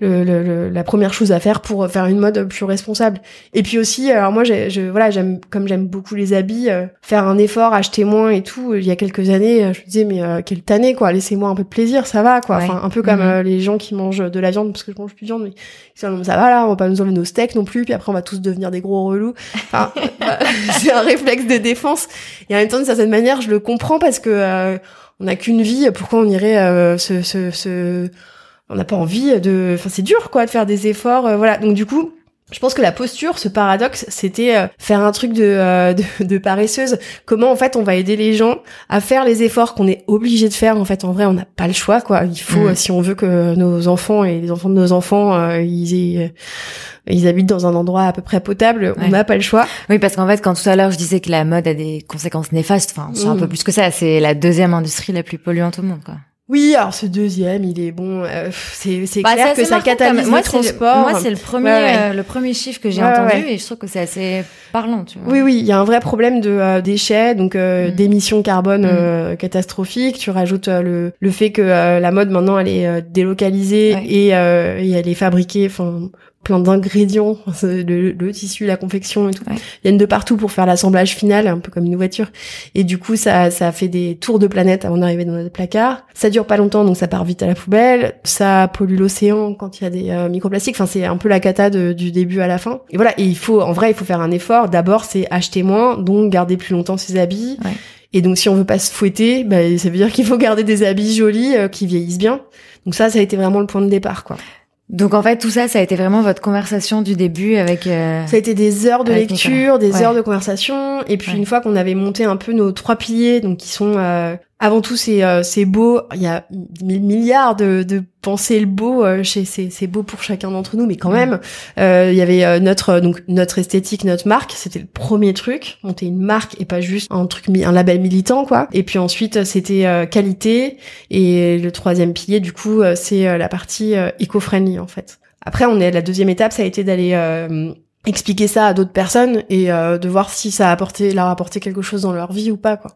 le, la première chose à faire pour faire une mode plus responsable. Et puis aussi, alors moi, je, voilà, j'aime comme j'aime beaucoup les habits, euh, faire un effort, acheter moins et tout. Il y a quelques années, euh, je me disais mais euh, quelle tannée quoi, laissez-moi un peu de plaisir, ça va quoi. Enfin, un peu comme mhm. les gens qui mangent de la viande parce que je mange plus de viande, mais ça va là, on va pas nous enlever nos steaks non plus, puis après on va tous devenir des gros relous. Enfin, c'est un réflexe de défense. Et en même temps, d'une certaine manière, je le comprends parce que on n'a qu'une vie. Pourquoi on irait se, se, se on n'a pas envie de enfin c'est dur quoi de faire des efforts euh, voilà donc du coup je pense que la posture, ce paradoxe, c'était euh, faire un truc euh, de, de, paresseuse. Comment en fait on va aider les gens à faire les efforts qu'on est obligé de faire. En fait, en vrai, on n'a pas le choix, quoi. Il faut, mm. si on veut que nos enfants et les enfants de nos enfants, ils ils habitent dans un endroit à peu près potable, on n'a pas le choix. Oui, parce qu'en fait, quand tout à l'heure je disais que la mode a des conséquences néfastes, enfin, c'est un peu mm. plus que ça. C'est la deuxième industrie la plus polluante au monde, quoi. Oui, alors ce deuxième, il est bon. Euh, c'est c'est bah, clair que ça catalyse moi, le transport. moi, c'est le premier euh, le premier chiffre que j'ai entendu et je trouve que c'est assez parlant. Tu vois. Oui, oui, il y a un vrai problème de euh, déchets, donc mm. d'émissions carbone mm. catastrophiques. Tu rajoutes le le fait que la mode maintenant elle est délocalisée et, et elle est fabriquée, enfin plein d'ingrédients, le, le, tissu, la confection et tout. Viennent de partout pour faire l'assemblage final, un peu comme une voiture. Et du coup, ça, ça fait des tours de planète avant d'arriver dans notre placard. Ça dure pas longtemps, donc ça part vite à la poubelle. Ça pollue l'océan quand il y a des euh, microplastiques. Enfin, c'est un peu la cata du début à la fin. Et voilà. Et il faut, en vrai, il faut faire un effort. D'abord, c'est acheter moins, donc garder plus longtemps ses habits. Et donc, si on veut pas se fouetter, bah, ça veut dire qu'il faut garder des habits jolis euh, qui vieillissent bien. Donc ça, ça a été vraiment le point de départ, quoi. Donc en fait tout ça, ça a été vraiment votre conversation du début avec. Euh, ça a été des heures de lecture, des heures de conversation, et puis une fois qu'on avait monté un peu nos trois piliers, donc qui sont euh, avant tout, c'est euh, c'est beau. Il y a milliards de, de penser le beau euh, chez c'est c'est beau pour chacun d'entre nous, mais quand même, euh, il y avait notre donc notre esthétique, notre marque. C'était le premier truc, monter une marque et pas juste un truc un label militant quoi. Et puis ensuite, c'était qualité et le troisième pilier du coup, c'est la partie éco-friendly en fait. Après, on est la deuxième étape, ça a été d'aller expliquer ça à d'autres personnes et euh, de voir si ça a apporté leur a apporté quelque chose dans leur vie ou pas quoi.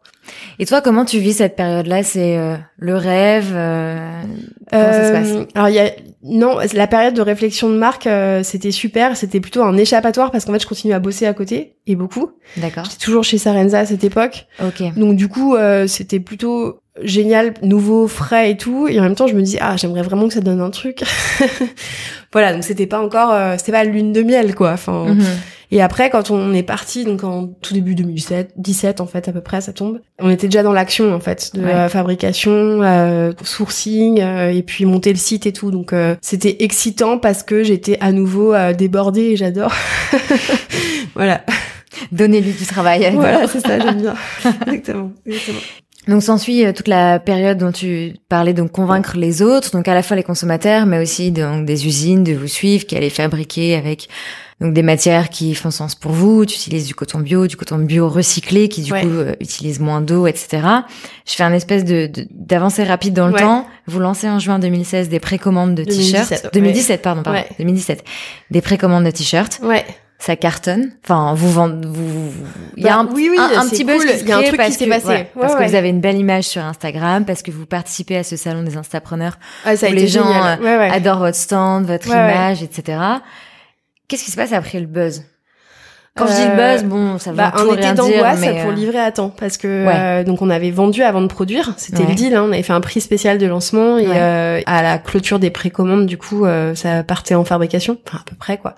Et toi comment tu vis cette période là c'est euh, le rêve euh, comment ça se passe? Alors il y a non, la période de réflexion de marque c'était super, c'était plutôt un échappatoire parce qu'en fait je continue à bosser à côté et beaucoup. D'accord. J'étais toujours chez Sarenza à cette époque. OK. Donc du coup c'était plutôt génial, nouveau, frais et tout. Et en même temps, je me dis ah, j'aimerais vraiment que ça donne un truc. voilà, donc c'était pas encore, euh, c'était pas lune de miel quoi. Enfin. Mhm. Et après, quand on est parti, donc en tout début 2017, 17 en fait à peu près, ça tombe. On était déjà dans l'action en fait de la fabrication, euh, sourcing euh, et puis monter le site et tout. Donc euh, c'était excitant parce que j'étais à nouveau débordée et j'adore. voilà. Donner lui du travail. Voilà, c'est ça, j'aime bien. exactement, exactement. Donc s'ensuit toute la période dont tu parlais, donc convaincre les autres, donc à la fois les consommateurs, mais aussi donc des usines de vous suivre qui allaient fabriquer avec donc des matières qui font sens pour vous. Tu utilises du coton bio, du coton bio recyclé qui du coup euh, utilise moins d'eau, etc. Je fais un espèce de d'avancée rapide dans le temps. Vous lancez en juin 2016 des précommandes de t-shirts. 2017, pardon, pardon. 2017. Des précommandes de t-shirts. Ouais ça cartonne. Enfin, vous vendez, vous, il y a bah, un, oui, oui, un, petit cool. il y a un truc qui s'est passé. parce que vous avez une belle image sur Instagram, parce que vous participez à ce salon des instapreneurs. Ah, ça a où les gens euh, adorent votre stand, votre image, etc. Qu'est-ce qui se passe après le buzz? Quand je dis le buzz, bon, ça va bah, tout un été d'angoisse pour euh, livrer à temps parce que euh, donc on avait vendu avant de produire, c'était le deal. Hein, on avait fait un prix spécial de lancement et euh, à la clôture des précommandes, du coup, ça partait en fabrication, enfin à peu près quoi.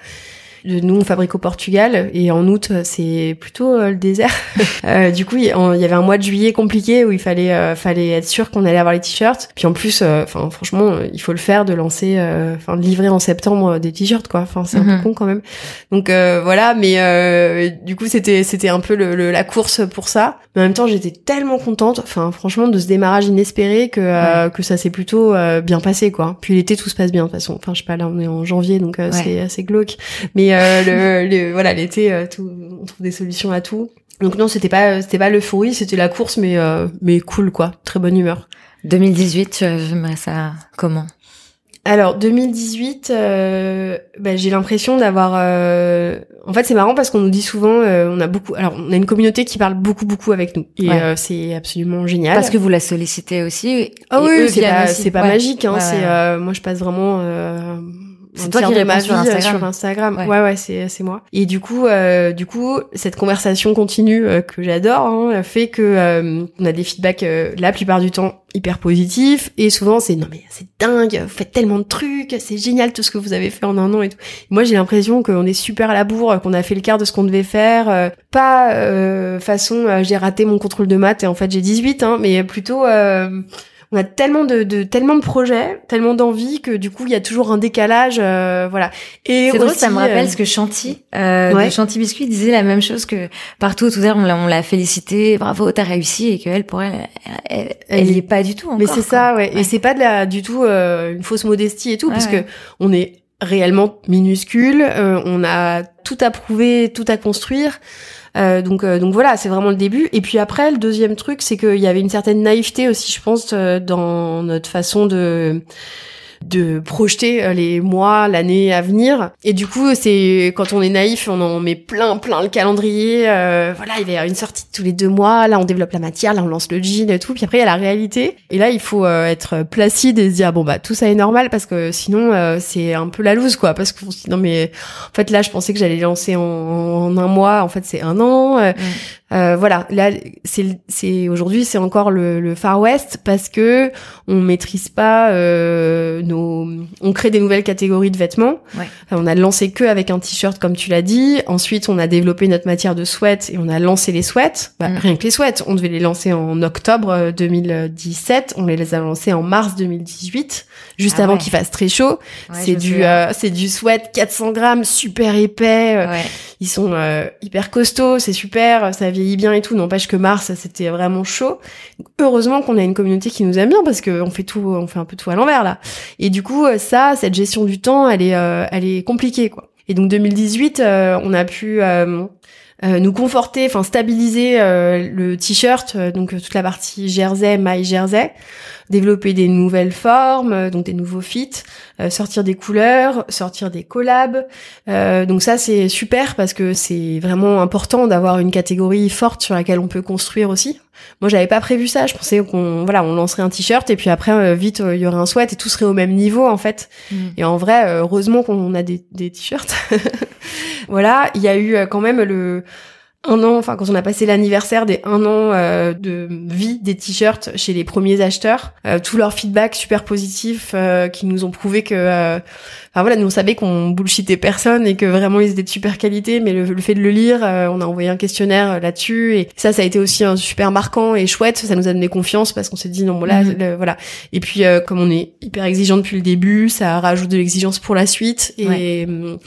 Nous, on fabrique au Portugal et en août, c'est plutôt euh, le désert. euh, du coup, il y avait un mois de juillet compliqué où il fallait euh, fallait être sûr qu'on allait avoir les t-shirts. Puis en plus, euh, enfin franchement, il faut le faire de lancer, enfin de livrer en septembre des t-shirts quoi. Enfin c'est un peu mhm. con quand même. Donc voilà, mais du coup c'était c'était un peu le, la course pour ça. Mais en même temps, j'étais tellement contente, enfin franchement de ce démarrage inespéré que que ça s'est plutôt bien passé quoi. Puis l'été tout se passe bien de toute façon. Enfin je sais pas là on est en janvier donc c'est assez glauque. Mais euh, le, voilà, l'été, euh, tout, on trouve des solutions à tout. Donc non, c'était pas, c'était pas l'euphorie, c'était la course, mais euh, mais cool quoi, très bonne humeur. 2018, j'aimerais ça comment? Alors 2018, euh, bah, j'ai l'impression d'avoir. Euh... En fait, c'est marrant parce qu'on nous dit souvent, euh, on a beaucoup. Alors, on a une communauté qui parle beaucoup, beaucoup avec nous, et euh, c'est absolument génial. Parce que vous la sollicitez aussi. Ah oui, c'est pas, c'est pas magique. Hein, c'est moi, je passe vraiment c'est toi qui réponds sur Instagram. Sur Instagram. Ouais, ouais, c'est c'est moi. Et du coup, euh, du coup, cette conversation continue euh, que j'adore hein, fait que euh, on a des feedbacks euh, la plupart du temps hyper positifs et souvent c'est non mais c'est dingue, vous faites tellement de trucs, c'est génial tout ce que vous avez fait en un an et tout. moi j'ai l'impression qu'on est super à la bourre, qu'on a fait le quart de ce qu'on devait faire, pas façon j'ai raté mon contrôle de maths et en fait j'ai 18 hein, mais plutôt on a tellement de, de tellement de projets, tellement d'envie que du coup il y a toujours un décalage, euh, voilà. Et c'est drôle, ça me rappelle euh, ce que Chanty, euh, Chanty Biscuit disait la même chose que partout tout à l'heure on l'a félicité, bravo t'as réussi et qu'elle pour elle elle, elle, y est pas du tout encore. Mais c'est ça ouais. et c'est pas de la du tout euh, une fausse modestie et tout parce que on est réellement minuscule, euh, on a tout à prouver, tout à construire. Euh, donc, euh, donc voilà, c'est vraiment le début. Et puis après, le deuxième truc, c'est qu'il y avait une certaine naïveté aussi, je pense, euh, dans notre façon de de projeter euh, les mois, l'année à venir. Et du coup, c'est quand on est naïf, on en met plein, plein le calendrier. Euh, voilà, il y a une sortie tous les deux mois. Là, on développe la matière, là, on lance le jean et tout. Puis après, il y a la réalité. Et là, il faut euh, être placide et se dire bon bah tout ça est normal parce que sinon c'est un peu la loose quoi. Parce dit non mais en fait là, je pensais que j'allais lancer en, un mois. En fait, c'est un an. Euh, voilà, là, c'est, c'est aujourd'hui, c'est encore le, le, Far West parce que on maîtrise pas euh, nos, on crée des nouvelles catégories de vêtements. Ouais. on a lancé que avec un t-shirt comme tu l'as dit. Ensuite, on a développé notre matière de sweat et on a lancé les sweats. Bah, mm. Rien que les sweats, on devait les lancer en octobre 2017. Euh, on les a lancés en mars 2018, juste ah avant qu'il fasse très chaud. c'est du, euh, c'est du sweat 400 grammes, super épais. Ils sont hyper costauds, c'est super. Ça vieillit bien et tout. N'empêche que mars, c'était vraiment chaud. heureusement qu'on a une communauté qui nous aime bien parce qu'on fait tout, on fait un peu tout à l'envers là. Et du coup, euh, ça, cette gestion du temps, elle est, euh, elle est compliquée quoi. Et donc 2018, euh, on a pu nous conforter, enfin stabiliser le t-shirt, donc toute la partie jersey, maille jersey développer des nouvelles formes, euh, donc des nouveaux fits, euh, sortir des couleurs, sortir des collabs. Euh, donc ça c'est super parce que c'est vraiment important d'avoir une catégorie forte sur laquelle on peut construire aussi. Moi j'avais pas prévu ça, je pensais qu'on voilà on lancerait un t-shirt et puis après vite il y aurait un sweat et tout serait au même niveau en fait. Mm. Et en vrai heureusement qu'on a des, des t-shirts. voilà il y a eu quand même le un an, enfin quand on a passé l'anniversaire des un an euh, de vie des t-shirts chez les premiers acheteurs, euh, tout leur feedback super positif euh, qui nous ont prouvé que, euh, enfin voilà, nous on savait qu'on bullshitait personne et que vraiment ils étaient de super qualité, mais le, fait de le lire, on a envoyé un questionnaire là-dessus. Et ça, ça a été aussi un super marquant et chouette, ça nous a donné confiance parce qu'on s'est dit non bon là, mhm. voilà. Et puis comme on est hyper exigeant depuis le début, ça rajoute de l'exigence pour la suite. Et hum,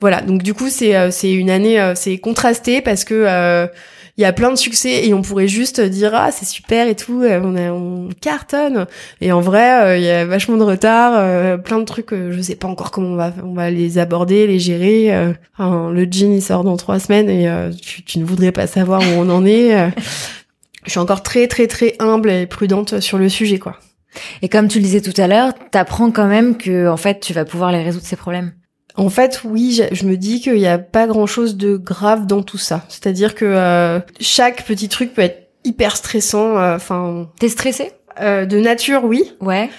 voilà, donc du coup c'est euh, c'est une année euh, c'est contrasté parce que il euh, il y a plein de succès et on pourrait juste dire ah c'est super et tout, on, a, on cartonne. Et en vrai, il y a vachement de retard, plein de trucs, je sais pas encore comment on va on va les aborder, les gérer. Enfin, le jean il sort dans trois semaines et tu, tu, ne voudrais pas savoir où on en est. je suis encore très très très humble et prudente sur le sujet quoi. Et comme tu le disais tout à l'heure, t'apprends quand même que en fait tu vas pouvoir les résoudre ces problèmes. En fait, oui, je, me dis qu'il n'y a pas grand-chose de grave dans tout ça. C'est-à-dire que euh, chaque petit truc peut être hyper stressant. Euh, enfin, t'es stressée euh, De nature, oui. Ouais.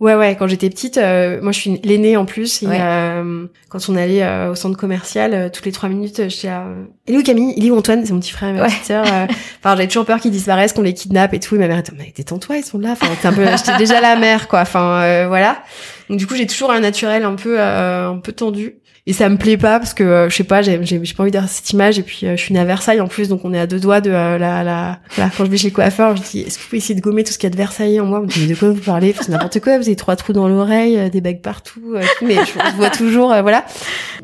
Ouais, ouais. Quand j'étais petite, euh, moi je suis l'aînée en plus. Et, euh, quand on allait euh, au centre commercial, toutes les trois minutes, j'étais là. Il est où Camille Il est où Antoine C'est mon petit frère et ma petite sœur. Enfin, j'avais toujours peur qu'ils disparaissent, qu'on les kidnappe et tout. Et ma mère était, mais détends-toi, ils sont là. Enfin, un peu. j'étais déjà la mère, quoi. Enfin, voilà. Donc du coup, j'ai toujours un naturel un peu, un peu tendu. Et ça me plaît pas parce que euh, je sais pas j'ai j'ai pas envie d'avoir cette image. Et puis euh, je suis née à Versailles en plus donc on est à deux doigts de euh, la, la quand je vais chez le coiffeur je dis est-ce que vous pouvez essayer de gommer tout ce qu'il y a de Versailles en moi? On me dit de quoi vous parlez? C'est n'importe quoi vous avez trois trous dans l'oreille des bagues partout mais je, vois toujours voilà.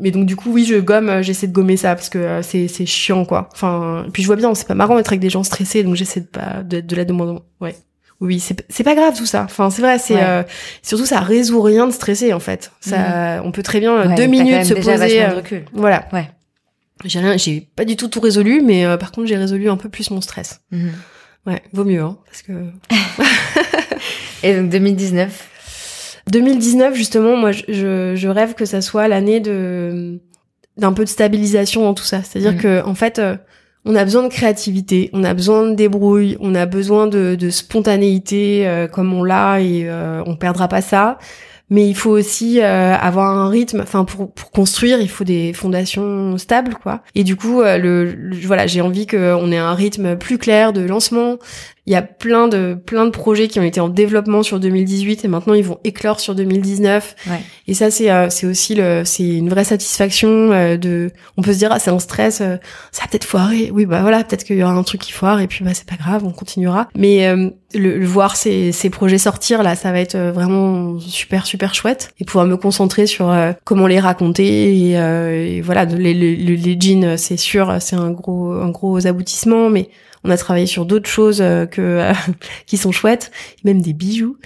Mais donc du coup oui je gomme j'essaie de gommer ça parce que c'est c'est chiant quoi. Enfin puis je vois bien c'est pas marrant d'être avec des gens stressés donc j'essaie de pas de, de la demander. Ouais oui, c'est pas grave tout ça. Enfin, c'est vrai, c'est euh, surtout ça résout rien de stresser en fait. Ça, mhm. on peut très bien euh, deux minutes se poser. Euh, voilà. Ouais. J'ai rien, j'ai pas du tout tout résolu, mais par contre j'ai résolu un peu plus mon stress. Mhm. Ouais, vaut mieux, hein, parce que. Et donc 2019. 2019 justement, moi je, je rêve que ça soit l'année de d'un peu de stabilisation dans tout ça. C'est-à-dire mhm. que en fait on a besoin de créativité, on a besoin de débrouille, on a besoin de, spontanéité euh, comme on l'a et euh, on perdra pas ça. Mais il faut aussi euh, avoir un rythme. Enfin, pour, pour construire, il faut des fondations stables, quoi. Et du coup, le, voilà, j'ai envie qu'on ait un rythme plus clair de lancement, il y a plein de plein de projets qui ont été en développement sur 2018 et maintenant ils vont éclore sur 2019. Ouais. Et ça c'est euh, c'est aussi le c'est une vraie satisfaction euh, de on peut se dire ah c'est un stress euh, ça a peut-être foiré. Oui bah voilà, peut-être qu'il y aura un truc qui foire et puis bah c'est pas grave, on continuera. Mais le, le, voir ces ces projets sortir là, ça va être vraiment super super chouette et pouvoir me concentrer sur comment les raconter et, et voilà les les, les jeans c'est sûr, c'est un gros un gros aboutissement mais on a travaillé sur d'autres choses euh, que euh, qui sont chouettes, même des bijoux.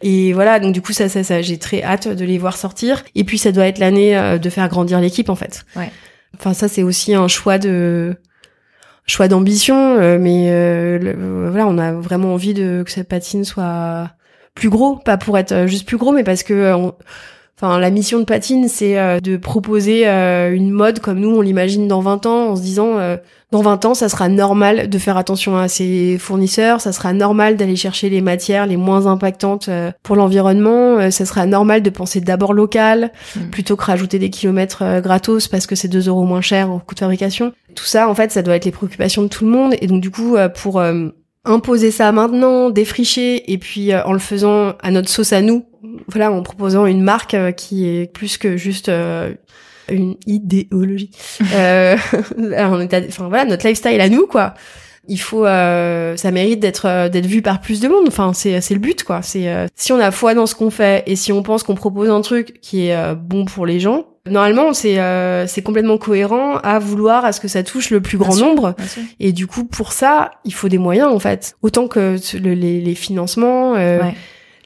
Et voilà, donc du coup ça, ça, ça j'ai très hâte de les voir sortir. Et puis ça doit être l'année euh, de faire grandir l'équipe en fait. Ouais. Enfin ça c'est aussi un choix de choix d'ambition, mais voilà, on a vraiment envie de que cette patine soit plus gros, pas pour être juste plus gros, mais parce que Enfin, la mission de Patine, c'est euh, de proposer euh, une mode comme nous, on l'imagine dans 20 ans, en se disant, euh, dans 20 ans, ça sera normal de faire attention à ses fournisseurs, ça sera normal d'aller chercher les matières les moins impactantes pour l'environnement, ça sera normal de penser d'abord local, mm. plutôt que rajouter des kilomètres gratos parce que c'est 2 euros moins cher au coût de fabrication. Tout ça, en fait, ça doit être les préoccupations de tout le monde. Et donc, du coup, pour imposer ça maintenant, défricher, et puis en le faisant à notre sauce à nous, voilà, en proposant une marque euh, qui est plus que juste euh, une idéologie. euh, enfin voilà, notre lifestyle à nous, quoi. Il faut, euh, ça mérite d'être d'être vu par plus de monde. Enfin, c'est c'est le but, quoi. C'est si on a foi dans ce qu'on fait et si on pense qu'on propose un truc qui est bon pour les gens, normalement c'est c'est complètement cohérent à vouloir à ce que ça touche le plus grand nombre et du coup pour ça il faut des moyens en fait autant que les, les financements euh,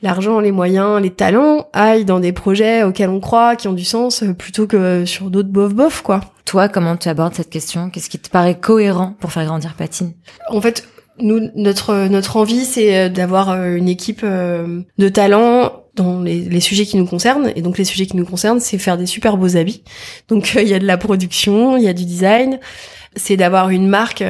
l'argent, les moyens, les talents aillent dans des projets auxquels on croit, qui ont du sens, euh, plutôt que sur d'autres bof-bof, quoi. Toi, comment tu abordes cette question? Qu'est-ce qui te paraît cohérent pour faire grandir Patine? En fait, nous, notre notre envie, c'est euh, d'avoir euh, une équipe de talents dans les, les, sujets qui nous concernent. Et donc les sujets qui nous concernent, c'est faire des super beaux habits. Donc il y a de la production, il y a du design. C'est d'avoir une marque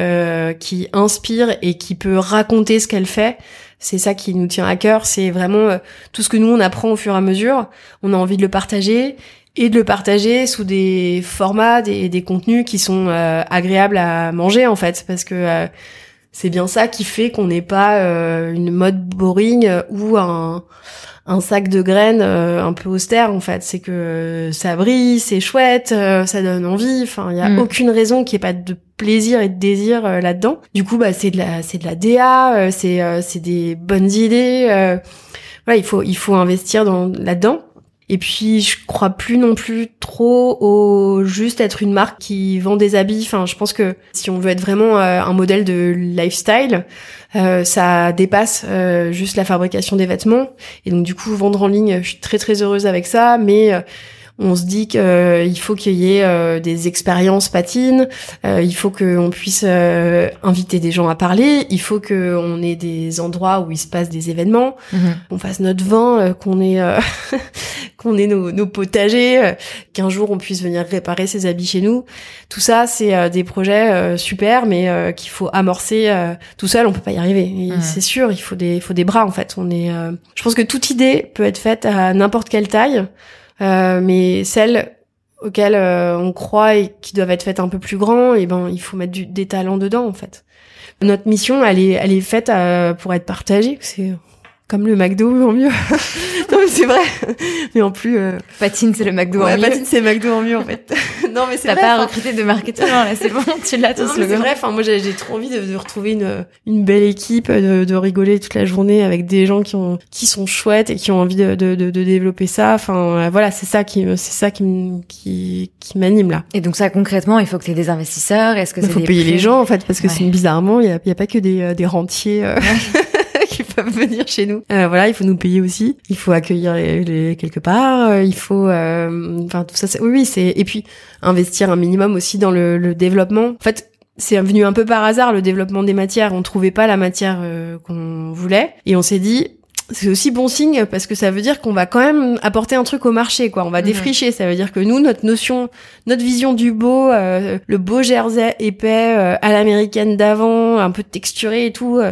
qui inspire et qui peut raconter ce qu'elle fait c'est ça qui nous tient à cœur. C'est vraiment euh, tout ce que nous on apprend au fur et à mesure. On a envie de le partager et de le partager sous des formats, des, des contenus qui sont euh, agréables à manger en fait, parce que euh, c'est bien ça qui fait qu'on n'est pas une mode boring ou un un sac de graines un peu austère en fait c'est que ça brille c'est chouette ça donne envie enfin il y a mm. aucune raison qu'il n'y ait pas de plaisir et de désir euh, là-dedans. Du coup, bah c'est de la c'est de la DA, euh, c'est euh, c'est des bonnes idées. voilà, il faut il faut investir dans là-dedans. Et puis je crois plus non plus trop au juste être une marque qui vend des habits. Enfin, je pense que si on veut être vraiment euh, un modèle de lifestyle, euh, ça dépasse euh, juste la fabrication des vêtements. Et donc du coup, vendre en ligne, je suis très très heureuse avec ça, mais on se dit qu'il euh, faut qu'il y ait euh, des expériences patines, euh, il faut qu'on puisse inviter des gens à parler, il faut qu'on ait des endroits où il se passe des événements, mhm. qu'on fasse notre vin, qu'on ait qu'on ait nos, nos potagers, qu'un jour on puisse venir réparer ses habits chez nous. Tout ça, c'est des projets super, mais qu'il faut amorcer tout seul. On peut pas y arriver. C'est sûr, il faut des il faut des bras en fait. On est. je pense que toute idée peut être faite à n'importe quelle taille. Euh, mais celles auxquelles euh, on croit et qui doivent être faites un peu plus grand, et eh ben il faut mettre du, des talents dedans en fait. Notre mission, elle est, elle est faite euh, pour être partagée. C'est comme le McDo en mieux. non mais c'est vrai. Mais en plus euh... patine c'est le McDo ouais, en mieux. Patine c'est McDo en mieux en fait. non mais c'est T'as pas recruté de marketeur là, c'est bon, tu l'as ton slogan. C'est vrai. Enfin moi j'ai trop envie de, de, retrouver une une belle équipe, de, de, rigoler toute la journée avec des gens qui ont qui sont chouettes et qui ont envie de de, de, développer ça. Enfin euh, voilà c'est ça qui c'est ça qui qui qui m'anime là. Et donc ça concrètement il faut que tu aies des investisseurs. Est-ce que il faut payer les gens en fait parce que c'est bizarrement il y a, y a pas que des euh, des rentiers. Euh, qui peuvent venir chez nous. Euh, voilà, il faut nous payer aussi. Il faut accueillir les, quelque part. Euh, il faut, euh, enfin tout ça. Oui, oui, c'est et puis investir un minimum aussi dans le, le développement. En fait, c'est venu un peu par hasard le développement des matières. On trouvait pas la matière qu'on voulait et on s'est dit c'est aussi bon signe parce que ça veut dire qu'on va quand même apporter un truc au marché quoi on va mhm. défricher ça veut dire que nous notre notion notre vision du beau le beau jersey épais à l'américaine d'avant un peu texturé et tout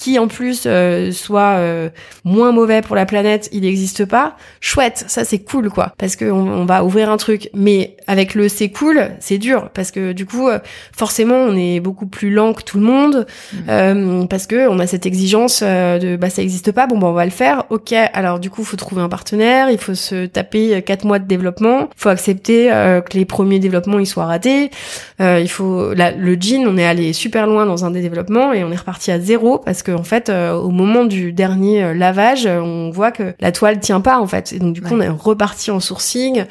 qui en plus euh, soit euh, moins mauvais pour la planète, il n'existe pas. Chouette, ça c'est cool quoi, parce que on, va ouvrir un truc. Mais avec le c'est cool, c'est dur parce que du coup, euh, forcément, on est beaucoup plus lent que tout le monde mmh. parce que on a cette exigence de bah ça existe pas, bon bah on va le faire. Ok, alors du coup, faut trouver un partenaire, il faut se taper quatre mois de développement, faut accepter que les premiers développements ils soient ratés. il faut le jean, on est allé super loin dans un des développements et on est reparti à zéro parce que en fait, euh, au moment du dernier euh, lavage, euh, on voit que la toile tient pas en fait. Et donc du coup, on est reparti en sourcing.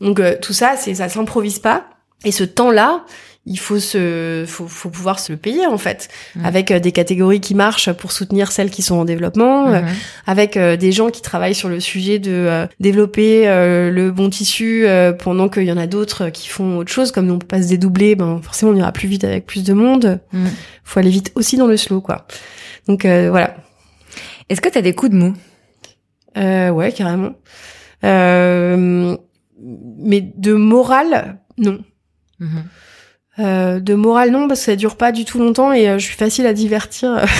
Donc tout ça, c'est ça s'improvise pas. Et ce temps-là, il faut se, faut, faut pouvoir se le payer en fait, avec des catégories qui marchent pour soutenir celles qui sont en développement, avec des gens qui travaillent sur le sujet de développer le bon tissu pendant qu'il y en a d'autres qui font autre chose, comme nous on peut pas se dédoubler, ben forcément on ira plus vite avec plus de monde. Faut aller vite aussi dans le slow quoi. Donc euh, voilà. Est-ce que tu as des coups de mou? Euh, Ouais, carrément. Euh, mais de morale, non. Mhm. Euh, de morale, non, parce que ça dure pas du tout longtemps et euh, je suis facile à divertir.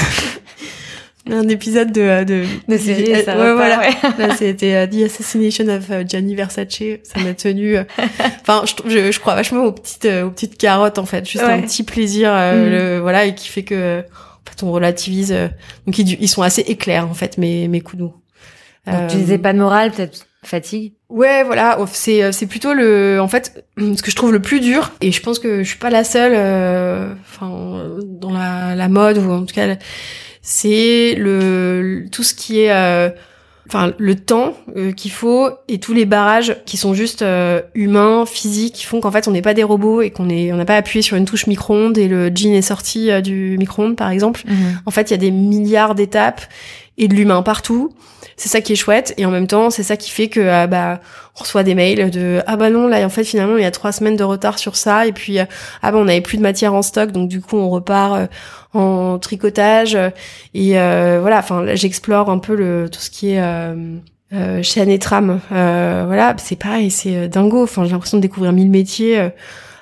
un épisode de de, de série ça ouais, voilà ouais. c'était The Assassination of Gianni Versace ça m'a tenu enfin je, je, crois vachement aux petites aux petites carottes en fait juste un petit plaisir mhm. le, voilà et qui fait que on relativise. Euh, donc ils, sont assez éclairs en fait mes mes coups tu disais pas de morale, peut-être fatigue? Ouais, voilà, c'est euh, c'est plutôt le en fait ce que je trouve le plus dur et je pense que je suis pas la seule euh, enfin dans la, la mode ou en tout cas c'est le tout ce qui est enfin le temps euh, qu'il faut et tous les barrages qui sont juste euh, humains, physiques, qui font qu'en fait on n'est pas des robots et qu'on est on n'a pas appuyé sur une touche micro-ondes et le jean est sorti euh, du micro-ondes par exemple. Mhm. En fait, il y a des milliards d'étapes et de l'humain partout. C'est ça qui est chouette et en même temps, c'est ça qui fait que ah, bah on reçoit des mails de ah bah non là en fait finalement il y a trois semaines de retard sur ça et puis ah bah on avait plus de matière en stock donc du coup on repart en tricotage et euh, voilà enfin j'explore un peu le tout ce qui est euh, euh, chaîne et trame. Euh, voilà c'est pareil c'est dingo. Enfin j'ai l'impression de découvrir mille métiers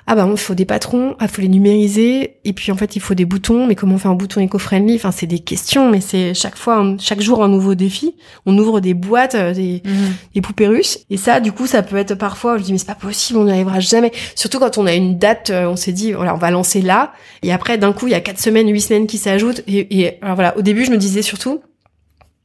ah bah il faut des patrons, ah faut les numériser, et puis en fait il faut des boutons, mais comment on fait un bouton éco-friendly? Enfin c'est des questions, mais c'est chaque fois, chaque jour un nouveau défi. On ouvre des boîtes, euh, des, mhm. des poupées russes, et ça du coup ça peut être parfois, je dis mais c'est pas possible, on n'y arrivera jamais. Surtout quand on a une date, euh, on s'est dit voilà on va lancer là, et après d'un coup il y a quatre semaines, huit semaines qui s'ajoutent, et, et alors voilà au début je me disais surtout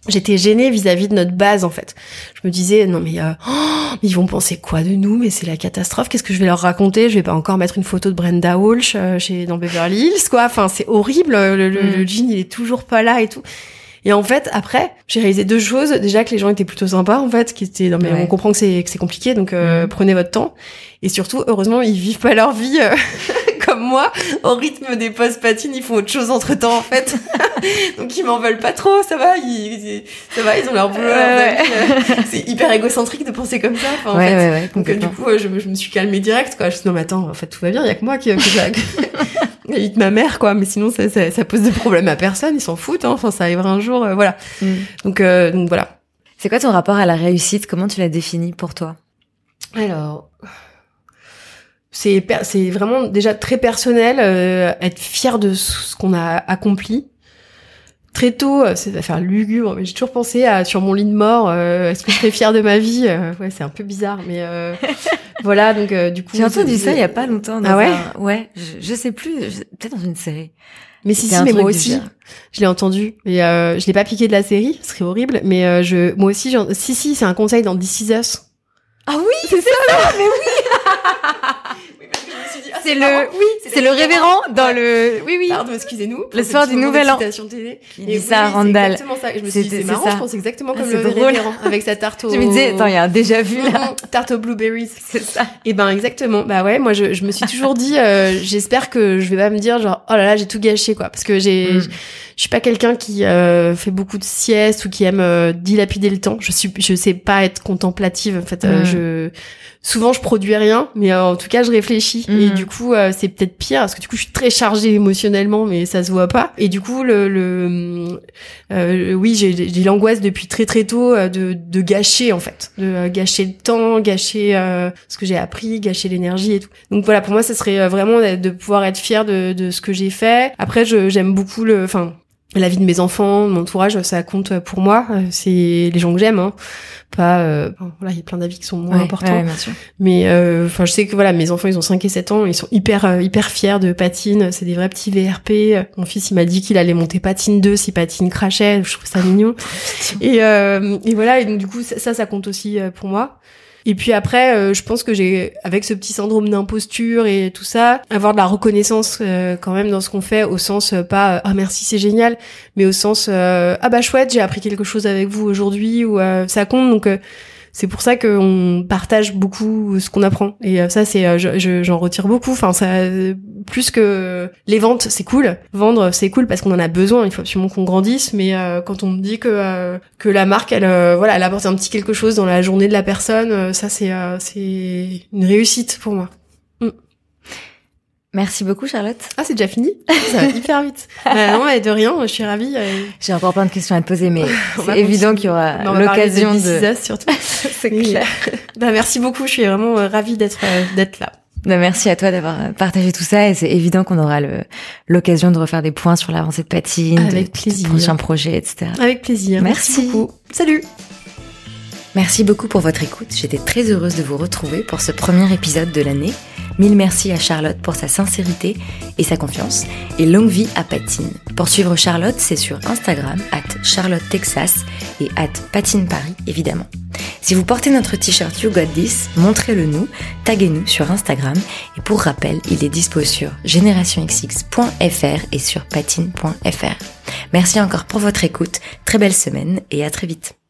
j'étais gênée vis-à-vis de notre base en fait. Je me disais non mais, euh, oh, ils vont penser quoi de nous? Mais c'est la catastrophe. Qu'est-ce que je vais leur raconter? Je vais pas encore mettre une photo de Brenda Walsh euh, chez dans Beverly Hills quoi. Enfin c'est horrible. Le, le, mm. jean il est toujours pas là et tout. Et en fait, après, j'ai réalisé deux choses. Déjà que les gens étaient plutôt sympas, en fait, qui étaient, non mais Ouais. on comprend que c'est que c'est compliqué, donc euh, Mhm. prenez votre temps. Et surtout, heureusement, ils vivent pas leur vie euh, moi, au rythme des postes patines, ils font autre chose entre temps, en fait. donc ils m'en veulent pas trop, ça va, ils, ça va, ils ont leur boulot. euh, c'est hyper égocentrique de penser comme ça. en ouais, fait. ouais, ouais, Donc euh, du coup, je, me- je me suis calmée direct, quoi. Je me suis dit, non, mais attends, en fait, tout va bien, il y a que moi qui, que ça, que... limite ma mère, quoi. Mais sinon, ça, ça, ça pose de problème à personne, ils s'en foutent, hein. Enfin, ça arrivera un jour, euh, voilà. Mm. Donc, euh, donc voilà. C'est quoi ton rapport à la réussite? Comment tu la définis pour toi? Alors, c'est c'est vraiment déjà très personnel, euh, être fier de ce qu'on a accompli. Très tôt, euh, c'est va faire lugubre, mais j'ai toujours pensé à sur mon lit de mort, euh, est-ce que je serais fière de ma vie Euh, Ouais, c'est un peu bizarre, mais euh, voilà. Donc euh, du coup, J'ai entendu ça il y a pas longtemps. Dans Ah ouais un- Ouais, je, je sais plus, je- peut-être dans une série. Mais si, si, mais moi aussi, je l'ai entendu. Et euh, je l'ai pas piqué de la série, ce serait horrible. Mais euh, je, moi aussi, si, si, c'est un conseil dans This Is Us. Ah oui, C'est ça, mais c'est le, oui, c'est le révérend dans le, oui, oui. Pardon, excusez-nous. Le soir du Nouvel An. télé. Qui dit ça à Randall. C'est exactement ça. Je me suis dit, c'est marrant, je pense exactement Ah, comme le révérend, avec sa tarte au... Je me disais, attends, il y a un déjà vu là. Tarte aux blueberries. C'est ça. Et ben exactement. Bah ouais, moi je, je me suis toujours dit, euh, j'espère que je vais pas me dire genre oh là là j'ai tout gâché quoi, parce que j'ai, Mm. je suis pas quelqu'un qui euh, fait beaucoup de siestes ou qui aime euh, dilapider le temps. Je suis, je sais pas être contemplative. En fait, euh, Mm. je souvent je produis rien, mais euh, en tout cas je réfléchis. Et du coup euh, c'est peut-être pire parce que du coup je suis très chargée émotionnellement, mais ça se voit pas. Et du coup le, le euh, oui j'ai j'ai l'angoisse depuis très très tôt euh, de, de gâcher en fait, de gâcher le temps, gâcher euh, ce que j'ai appris, gâcher l'énergie et tout. Donc voilà pour moi ça serait vraiment de pouvoir être fière de, de ce que j'ai fait. Après je j'aime beaucoup le, enfin la vie de mes enfants, mon entourage, ça compte pour moi. Euh, C'est les gens que j'aime, hein. Pas, euh, voilà, il y a plein d'avis qui sont moins Ouais, importants. ouais, bien sûr. Mais euh, enfin, je sais que voilà, mes enfants, ils ont 5 et 7 ans, ils sont hyper euh, hyper fiers de patine. C'est des vrais petits VRP. Mon fils, il m'a dit qu'il allait monter patine 2 si patine crachait. Je trouve ça mignon. et, euh, et voilà, et donc du coup, ça, ça, ça compte aussi pour moi. Et puis après, euh, je pense que j'ai, avec ce petit syndrome d'imposture et tout ça, avoir de la reconnaissance euh, quand même dans ce qu'on fait, au sens euh, pas ah merci c'est génial, mais au sens ah bah chouette j'ai appris quelque chose avec vous aujourd'hui ou ça compte. Donc c'est pour ça qu'on partage beaucoup ce qu'on apprend. Et euh, ça c'est euh, je- je- j'en retire beaucoup. Enfin ça euh, plus que les ventes c'est cool. Vendre c'est cool parce qu'on en a besoin. Il faut absolument qu'on grandisse. Mais quand on me dit que que la marque elle voilà elle apporte un petit quelque chose dans la journée de la personne ça c'est c'est une réussite pour moi Merci beaucoup, Charlotte. ah c'est déjà fini ça va hyper vite bah, non mais de rien je suis ravie euh, J'ai encore plein de questions à te poser, mais c'est évident qu'il y aura l'occasion de. Us, surtout C'est clair. bah merci beaucoup je suis vraiment euh, ravie d'être euh, d'être là Ben, merci à toi d'avoir partagé tout ça et c'est évident qu'on aura l'occasion de refaire des points sur l'avancée de patine, Avec de, plaisir. de prochains projets, etc. avec plaisir Merci. beaucoup salut Merci beaucoup pour votre écoute. J'étais très heureuse de vous retrouver pour ce premier épisode de l'année. Mille merci à Charlotte pour sa sincérité et sa confiance. Et longue vie à Patine. Pour suivre Charlotte, c'est sur Instagram, at Charlotte Texas et at Patine Paris, évidemment. Si vous portez notre t-shirt You Got This, montrez-le nous, taguez-nous sur Instagram. Et pour rappel, il est dispo sur generationxx.fr et sur patine.fr. Merci encore pour votre écoute. Très belle semaine et à très vite.